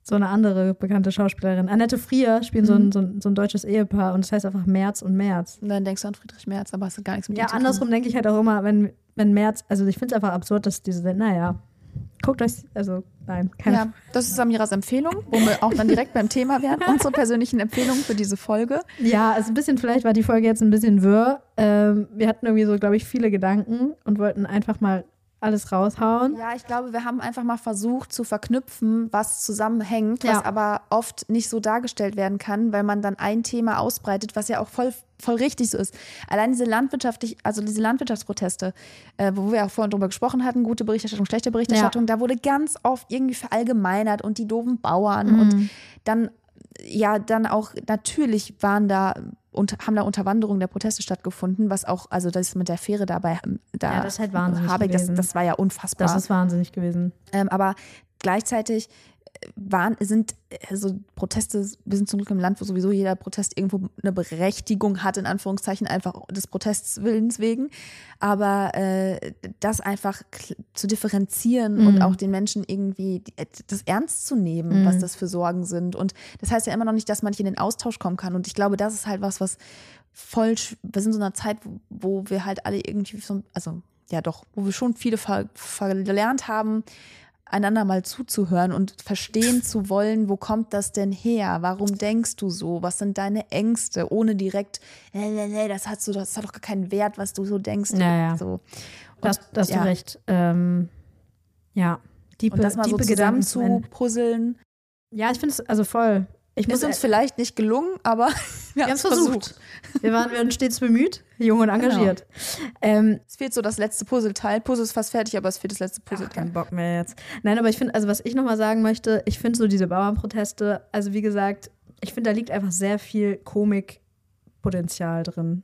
so eine andere bekannte Schauspielerin. Annette Frier spielt so, ein, Mhm. so, ein, so ein deutsches Ehepaar und das heißt einfach Merz und Merz. Und dann denkst du an Friedrich Merz, aber es hat gar nichts mit Ja, ihm zu andersrum denke ich halt auch immer, wenn, wenn Merz, also ich finde es einfach absurd, dass diese, naja, guckt euch, also nein, keine Ja, das ist Samiras Empfehlung, wo wir auch dann direkt beim Thema wären. Unsere persönlichen Empfehlungen für diese Folge. Ja, also ein bisschen, vielleicht war die Folge jetzt ein bisschen wirr. Ähm, wir hatten irgendwie so, glaube ich, viele Gedanken und wollten einfach mal alles raushauen. Ja, ich glaube, wir haben einfach mal versucht zu verknüpfen, was zusammenhängt, Ja. was aber oft nicht so dargestellt werden kann, weil man dann ein Thema ausbreitet, was ja auch voll, voll richtig so ist. Allein diese landwirtschaftlich, also diese Landwirtschaftsproteste, äh, wo wir auch vorhin drüber gesprochen hatten, gute Berichterstattung, schlechte Berichterstattung, da wurde ganz oft irgendwie verallgemeinert und die doofen Bauern Mhm. und dann ja, dann auch natürlich waren da und haben da Unterwanderungen der Proteste stattgefunden, was auch, also das mit der Fähre dabei, da Ja, das ist halt wahnsinnig Habeck, das, das war ja unfassbar. Das ist wahnsinnig gewesen. Ähm, aber gleichzeitig waren, sind also Proteste, wir sind zum Glück im Land, wo sowieso jeder Protest irgendwo eine Berechtigung hat, in Anführungszeichen, einfach des Protestwillens wegen. Aber äh, das einfach zu differenzieren und Mhm. auch den Menschen irgendwie äh, das ernst zu nehmen, Mhm. was das für Sorgen sind. Und das heißt ja immer noch nicht, dass man nicht in den Austausch kommen kann. Und ich glaube, das ist halt was, was voll, wir sind in so einer Zeit, wo, wo wir halt alle irgendwie so, also ja doch, wo wir schon viele ver verlernt haben, einander mal zuzuhören und verstehen zu wollen, wo kommt das denn her? Warum denkst du so? Was sind deine Ängste? Ohne direkt, nee, nee, nee, das hat, so, das hat doch gar keinen Wert, was du so denkst. Ja, ja. So. Und, Das, das hast ja. du recht. Ähm, ja. Diepe, und das mal so diepe zusammen Gedanken zu puzzeln, Ja, ich finde es also voll. Ich muss ist uns vielleicht nicht gelungen, aber wir haben haben es es versucht. Wir waren, wir waren stets bemüht, jung und engagiert. Ähm, Es fehlt so das letzte Puzzleteil. Puzzle ist fast fertig, aber es fehlt das letzte Puzzleteil. keinen Bock mehr jetzt. Nein, aber ich finde, also was ich nochmal sagen möchte, ich finde so diese Bauernproteste, also wie gesagt, ich finde, da liegt einfach sehr viel Komikpotenzial drin.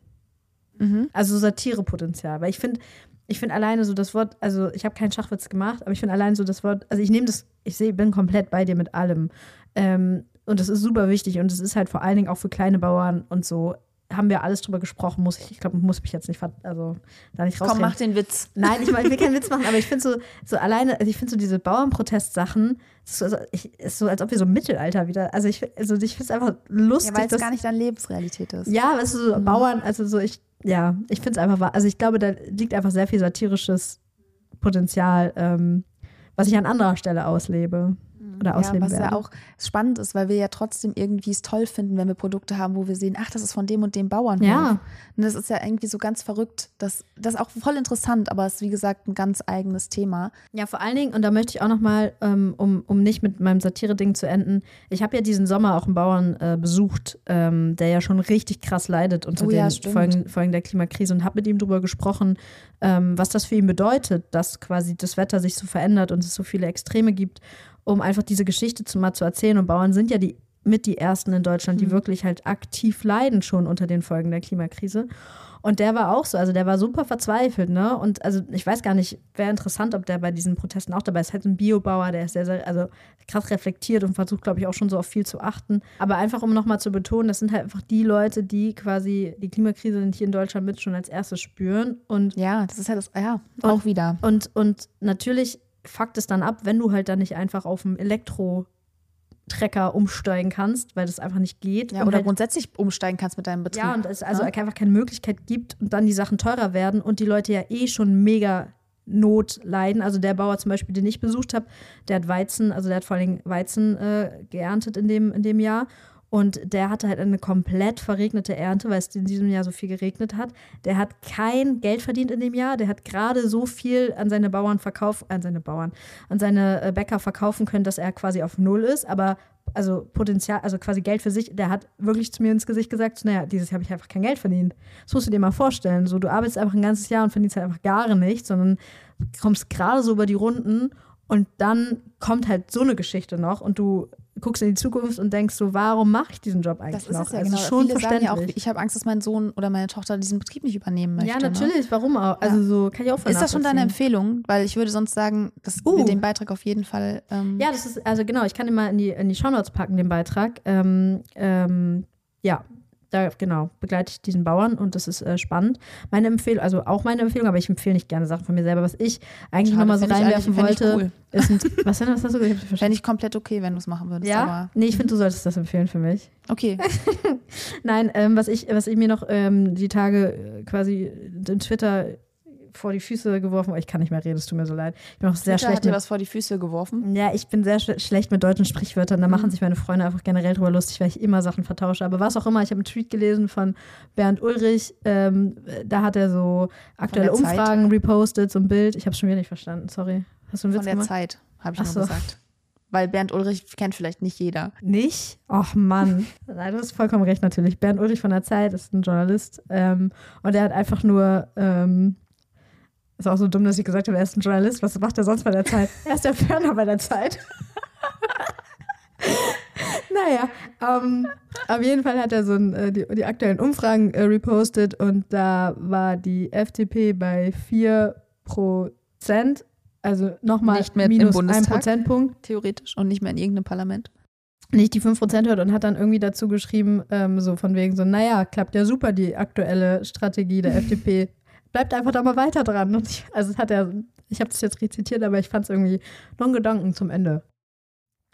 Mhm. Also Satirepotenzial. Weil ich finde, ich finde alleine so das Wort, also ich habe keinen Schachwitz gemacht, aber ich finde allein so das Wort, also ich nehme das, ich sehe, bin komplett bei dir mit allem. Ähm, und das ist super wichtig und es ist halt vor allen Dingen auch für kleine Bauern und so. Haben wir alles drüber gesprochen, muss ich, ich glaube, muss mich jetzt nicht, ver- also da nicht Komm, rausreden. mach den Witz. Nein, ich, mein, ich will keinen Witz machen, aber ich finde so, so alleine, also ich finde so diese Bauernprotest-Sachen, ist so, also ich, ist so, als ob wir so im Mittelalter wieder, also ich, also ich finde es einfach lustig, Ja, weil es gar nicht deine Lebensrealität ist. ja, weißt du, so Bauern, also so ich, ja, ich finde es einfach, wahr- also ich glaube, da liegt einfach sehr viel satirisches Potenzial, ähm, was ich an anderer Stelle auslebe oder Ja, ausleben was werde. ja auch spannend ist, weil wir ja trotzdem irgendwie es toll finden, wenn wir Produkte haben, wo wir sehen, ach, das ist von dem und dem Bauern. Ja. Und das ist ja irgendwie so ganz verrückt. Das, das ist auch voll interessant, aber es ist wie gesagt ein ganz eigenes Thema. Ja, vor allen Dingen, und da möchte ich auch nochmal, ähm, um, um nicht mit meinem Satire-Ding zu enden, ich habe ja diesen Sommer auch einen Bauern äh, besucht, ähm, der ja schon richtig krass leidet unter Oh ja, den stimmt. Folgen, Folgen der Klimakrise und habe mit ihm darüber gesprochen, ähm, was das für ihn bedeutet, dass quasi das Wetter sich so verändert und es so viele Extreme gibt, um einfach diese Geschichte zu, mal zu erzählen. Und Bauern sind ja die mit die ersten in Deutschland, Mhm. die wirklich halt aktiv leiden schon unter den Folgen der Klimakrise. Und der war auch so, also der war super verzweifelt, ne? Und also ich weiß gar nicht, wäre interessant, ob der bei diesen Protesten auch dabei ist. Halt ein Biobauer, der ist sehr, sehr, also krass reflektiert und versucht, glaube ich, auch schon so auf viel zu achten. Aber einfach, um nochmal zu betonen, das sind halt einfach die Leute, die quasi die Klimakrise hier in Deutschland mit schon als erstes spüren. Und Ja, das ist ja das, ja, Und- auch wieder. und, und natürlich fuckt es dann ab, wenn du halt dann nicht einfach auf dem Elektro-Trecker umsteigen kannst, weil das einfach nicht geht. Ja, oder halt, grundsätzlich umsteigen kannst mit deinem Betrieb. ja, und es also Ja. einfach keine Möglichkeit gibt und dann die Sachen teurer werden und die Leute ja eh schon mega Not leiden. Also der Bauer zum Beispiel, den ich besucht habe, der hat Weizen, also der hat vor allem Weizen äh, geerntet in dem, in dem Jahr. Und der hatte halt eine komplett verregnete Ernte, weil es in diesem Jahr so viel geregnet hat. Der hat kein Geld verdient in dem Jahr. Der hat gerade so viel an seine Bauern verkauft, an seine Bauern, an seine äh, Bäcker verkaufen können, dass er quasi auf Null ist. Aber also Potenzial, also quasi Geld für sich, der hat wirklich zu mir ins Gesicht gesagt, naja, dieses Jahr habe ich einfach kein Geld verdient. Das musst du dir mal vorstellen. So, du arbeitest einfach ein ganzes Jahr und verdienst halt einfach gar nichts, sondern kommst gerade so über die Runden und dann kommt halt so eine Geschichte noch und du guckst in die Zukunft und denkst so, warum mache ich diesen Job eigentlich Das ist noch? es ja also genau. schon Viele sagen ja auch, ich habe Angst, dass mein Sohn oder meine Tochter diesen Betrieb nicht übernehmen möchte. ja, Ne? natürlich, warum auch? Also so kann ich auch Ist das schon deine. Empfehlung? Weil ich würde sonst sagen, dass Uh. wir den Beitrag auf jeden Fall. Ähm, Ja, das ist, also genau, ich kann mal in die, in die Shownotes packen, den Beitrag. Ähm, ähm, ja, da genau begleite ich diesen Bauern und das ist äh, spannend. Meine Empfehlung, also auch meine Empfehlung, aber ich empfehle nicht gerne Sachen von mir selber. Was ich eigentlich nochmal so reinwerfen wollte, ist ein, was denn, was hast du gesagt? Fände ich komplett okay, wenn du es machen würdest. Ja? Aber Nee, ich finde, du solltest das empfehlen für mich. okay. Nein, ähm, was, ich, was ich mir noch ähm, die Tage äh, quasi in Twitter vor die Füße geworfen habe, ich kann nicht mehr reden, es tut mir so leid. Ich bin auch sehr Twitter schlecht hat dir was vor die Füße geworfen. Ja, ich bin sehr sch schlecht mit deutschen Sprichwörtern. Da machen sich meine Freunde einfach generell drüber lustig, weil ich immer Sachen vertausche. Aber was auch immer, ich habe einen Tweet gelesen von Bernd Ulrich. Ähm, da hat er so aktuelle der Zeit? Umfragen repostet, so ein Bild. Ich habe es schon wieder nicht verstanden, sorry. Hast du einen Von Witz der gemacht? Zeit, habe ich Ach nur so. gesagt. Weil Bernd Ulrich kennt vielleicht nicht jeder. Nicht? Ach Mann. Nein, du hast vollkommen recht natürlich. Bernd Ulrich von der Zeit ist ein Journalist. Ähm, und er hat einfach nur. Ähm, ist auch so dumm, dass ich gesagt habe, er ist ein Journalist. Was macht er sonst bei der Zeit? Er ist der Ferner bei der Zeit. naja, ähm, auf jeden Fall hat er so ein, äh, die, die aktuellen Umfragen äh, repostet und da war die FDP bei 4 Prozent. Also nochmal Nicht mehr im minus ein Bundestag. Prozentpunkt Theoretisch und nicht mehr in irgendeinem Parlament. nicht die 5% hört und hat dann irgendwie dazu geschrieben, ähm, so von wegen so, naja, klappt ja super die aktuelle Strategie der FDP. Bleibt einfach da mal weiter dran. Ich, also es hat er, ich habe das jetzt rezitiert, aber ich fand es irgendwie noch ein Gedanken zum Ende.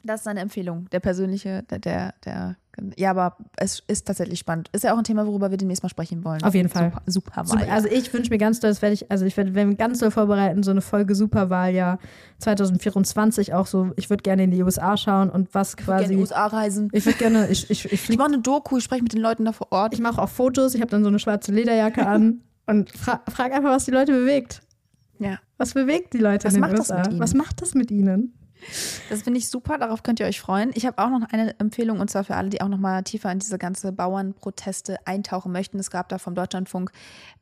Das ist eine Empfehlung, der persönliche, der, der, der, ja, aber es ist tatsächlich spannend. Ist ja auch ein Thema, worüber wir demnächst mal sprechen wollen. Auf jeden Fall. Super, super Super, also ich wünsche mir ganz doll, das werde ich, also ich werde werd ganz doll vorbereiten, so eine Folge Superwahljahr 2024 auch so, ich würde gerne in die USA schauen und was ich würde gerne in die quasi, USA reisen. ich würde gerne, ich, ich, ich Ich mache eine Doku, ich spreche mit den Leuten da vor Ort. ich mache auch Fotos, ich habe dann so eine schwarze Lederjacke an und fra frage einfach, was die Leute bewegt. ja, Was bewegt die Leute Was in den macht das USA? mit ihnen? Was macht das mit ihnen? Das finde ich super, darauf könnt ihr euch freuen. Ich habe auch noch eine Empfehlung und zwar für alle, die auch noch mal tiefer in diese ganze Bauernproteste eintauchen möchten. Es gab da vom Deutschlandfunk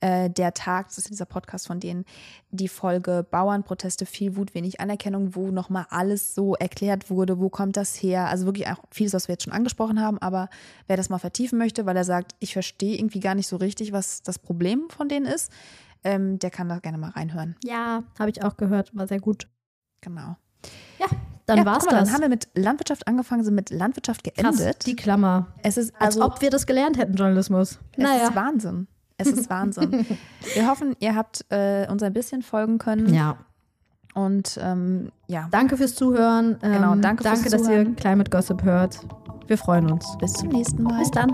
äh, der Tag, das ist dieser Podcast von denen, die Folge Bauernproteste, viel Wut, wenig Anerkennung, wo noch mal alles so erklärt wurde, wo kommt das her? Also wirklich auch vieles, was wir jetzt schon angesprochen haben, aber wer das mal vertiefen möchte, weil er sagt, ich verstehe irgendwie gar nicht so richtig, was das Problem von denen ist, ähm, der kann da gerne mal reinhören. Ja, habe ich auch gehört, war sehr gut. Genau. Dann ja, war's mal, das. Dann haben wir mit Landwirtschaft angefangen, sind mit Landwirtschaft Krass, geendet. die Klammer. es ist Als also ob wir das gelernt hätten, Journalismus. es ist Wahnsinn. Es ist Wahnsinn. wir hoffen, ihr habt äh, uns ein bisschen folgen können. Ja. Und ähm, ja, Danke fürs Zuhören. Ähm, Genau, danke fürs danke dass ihr Zuhören. Climate Gossip hört. Wir freuen uns. bis zum nächsten Mal. Bis dann.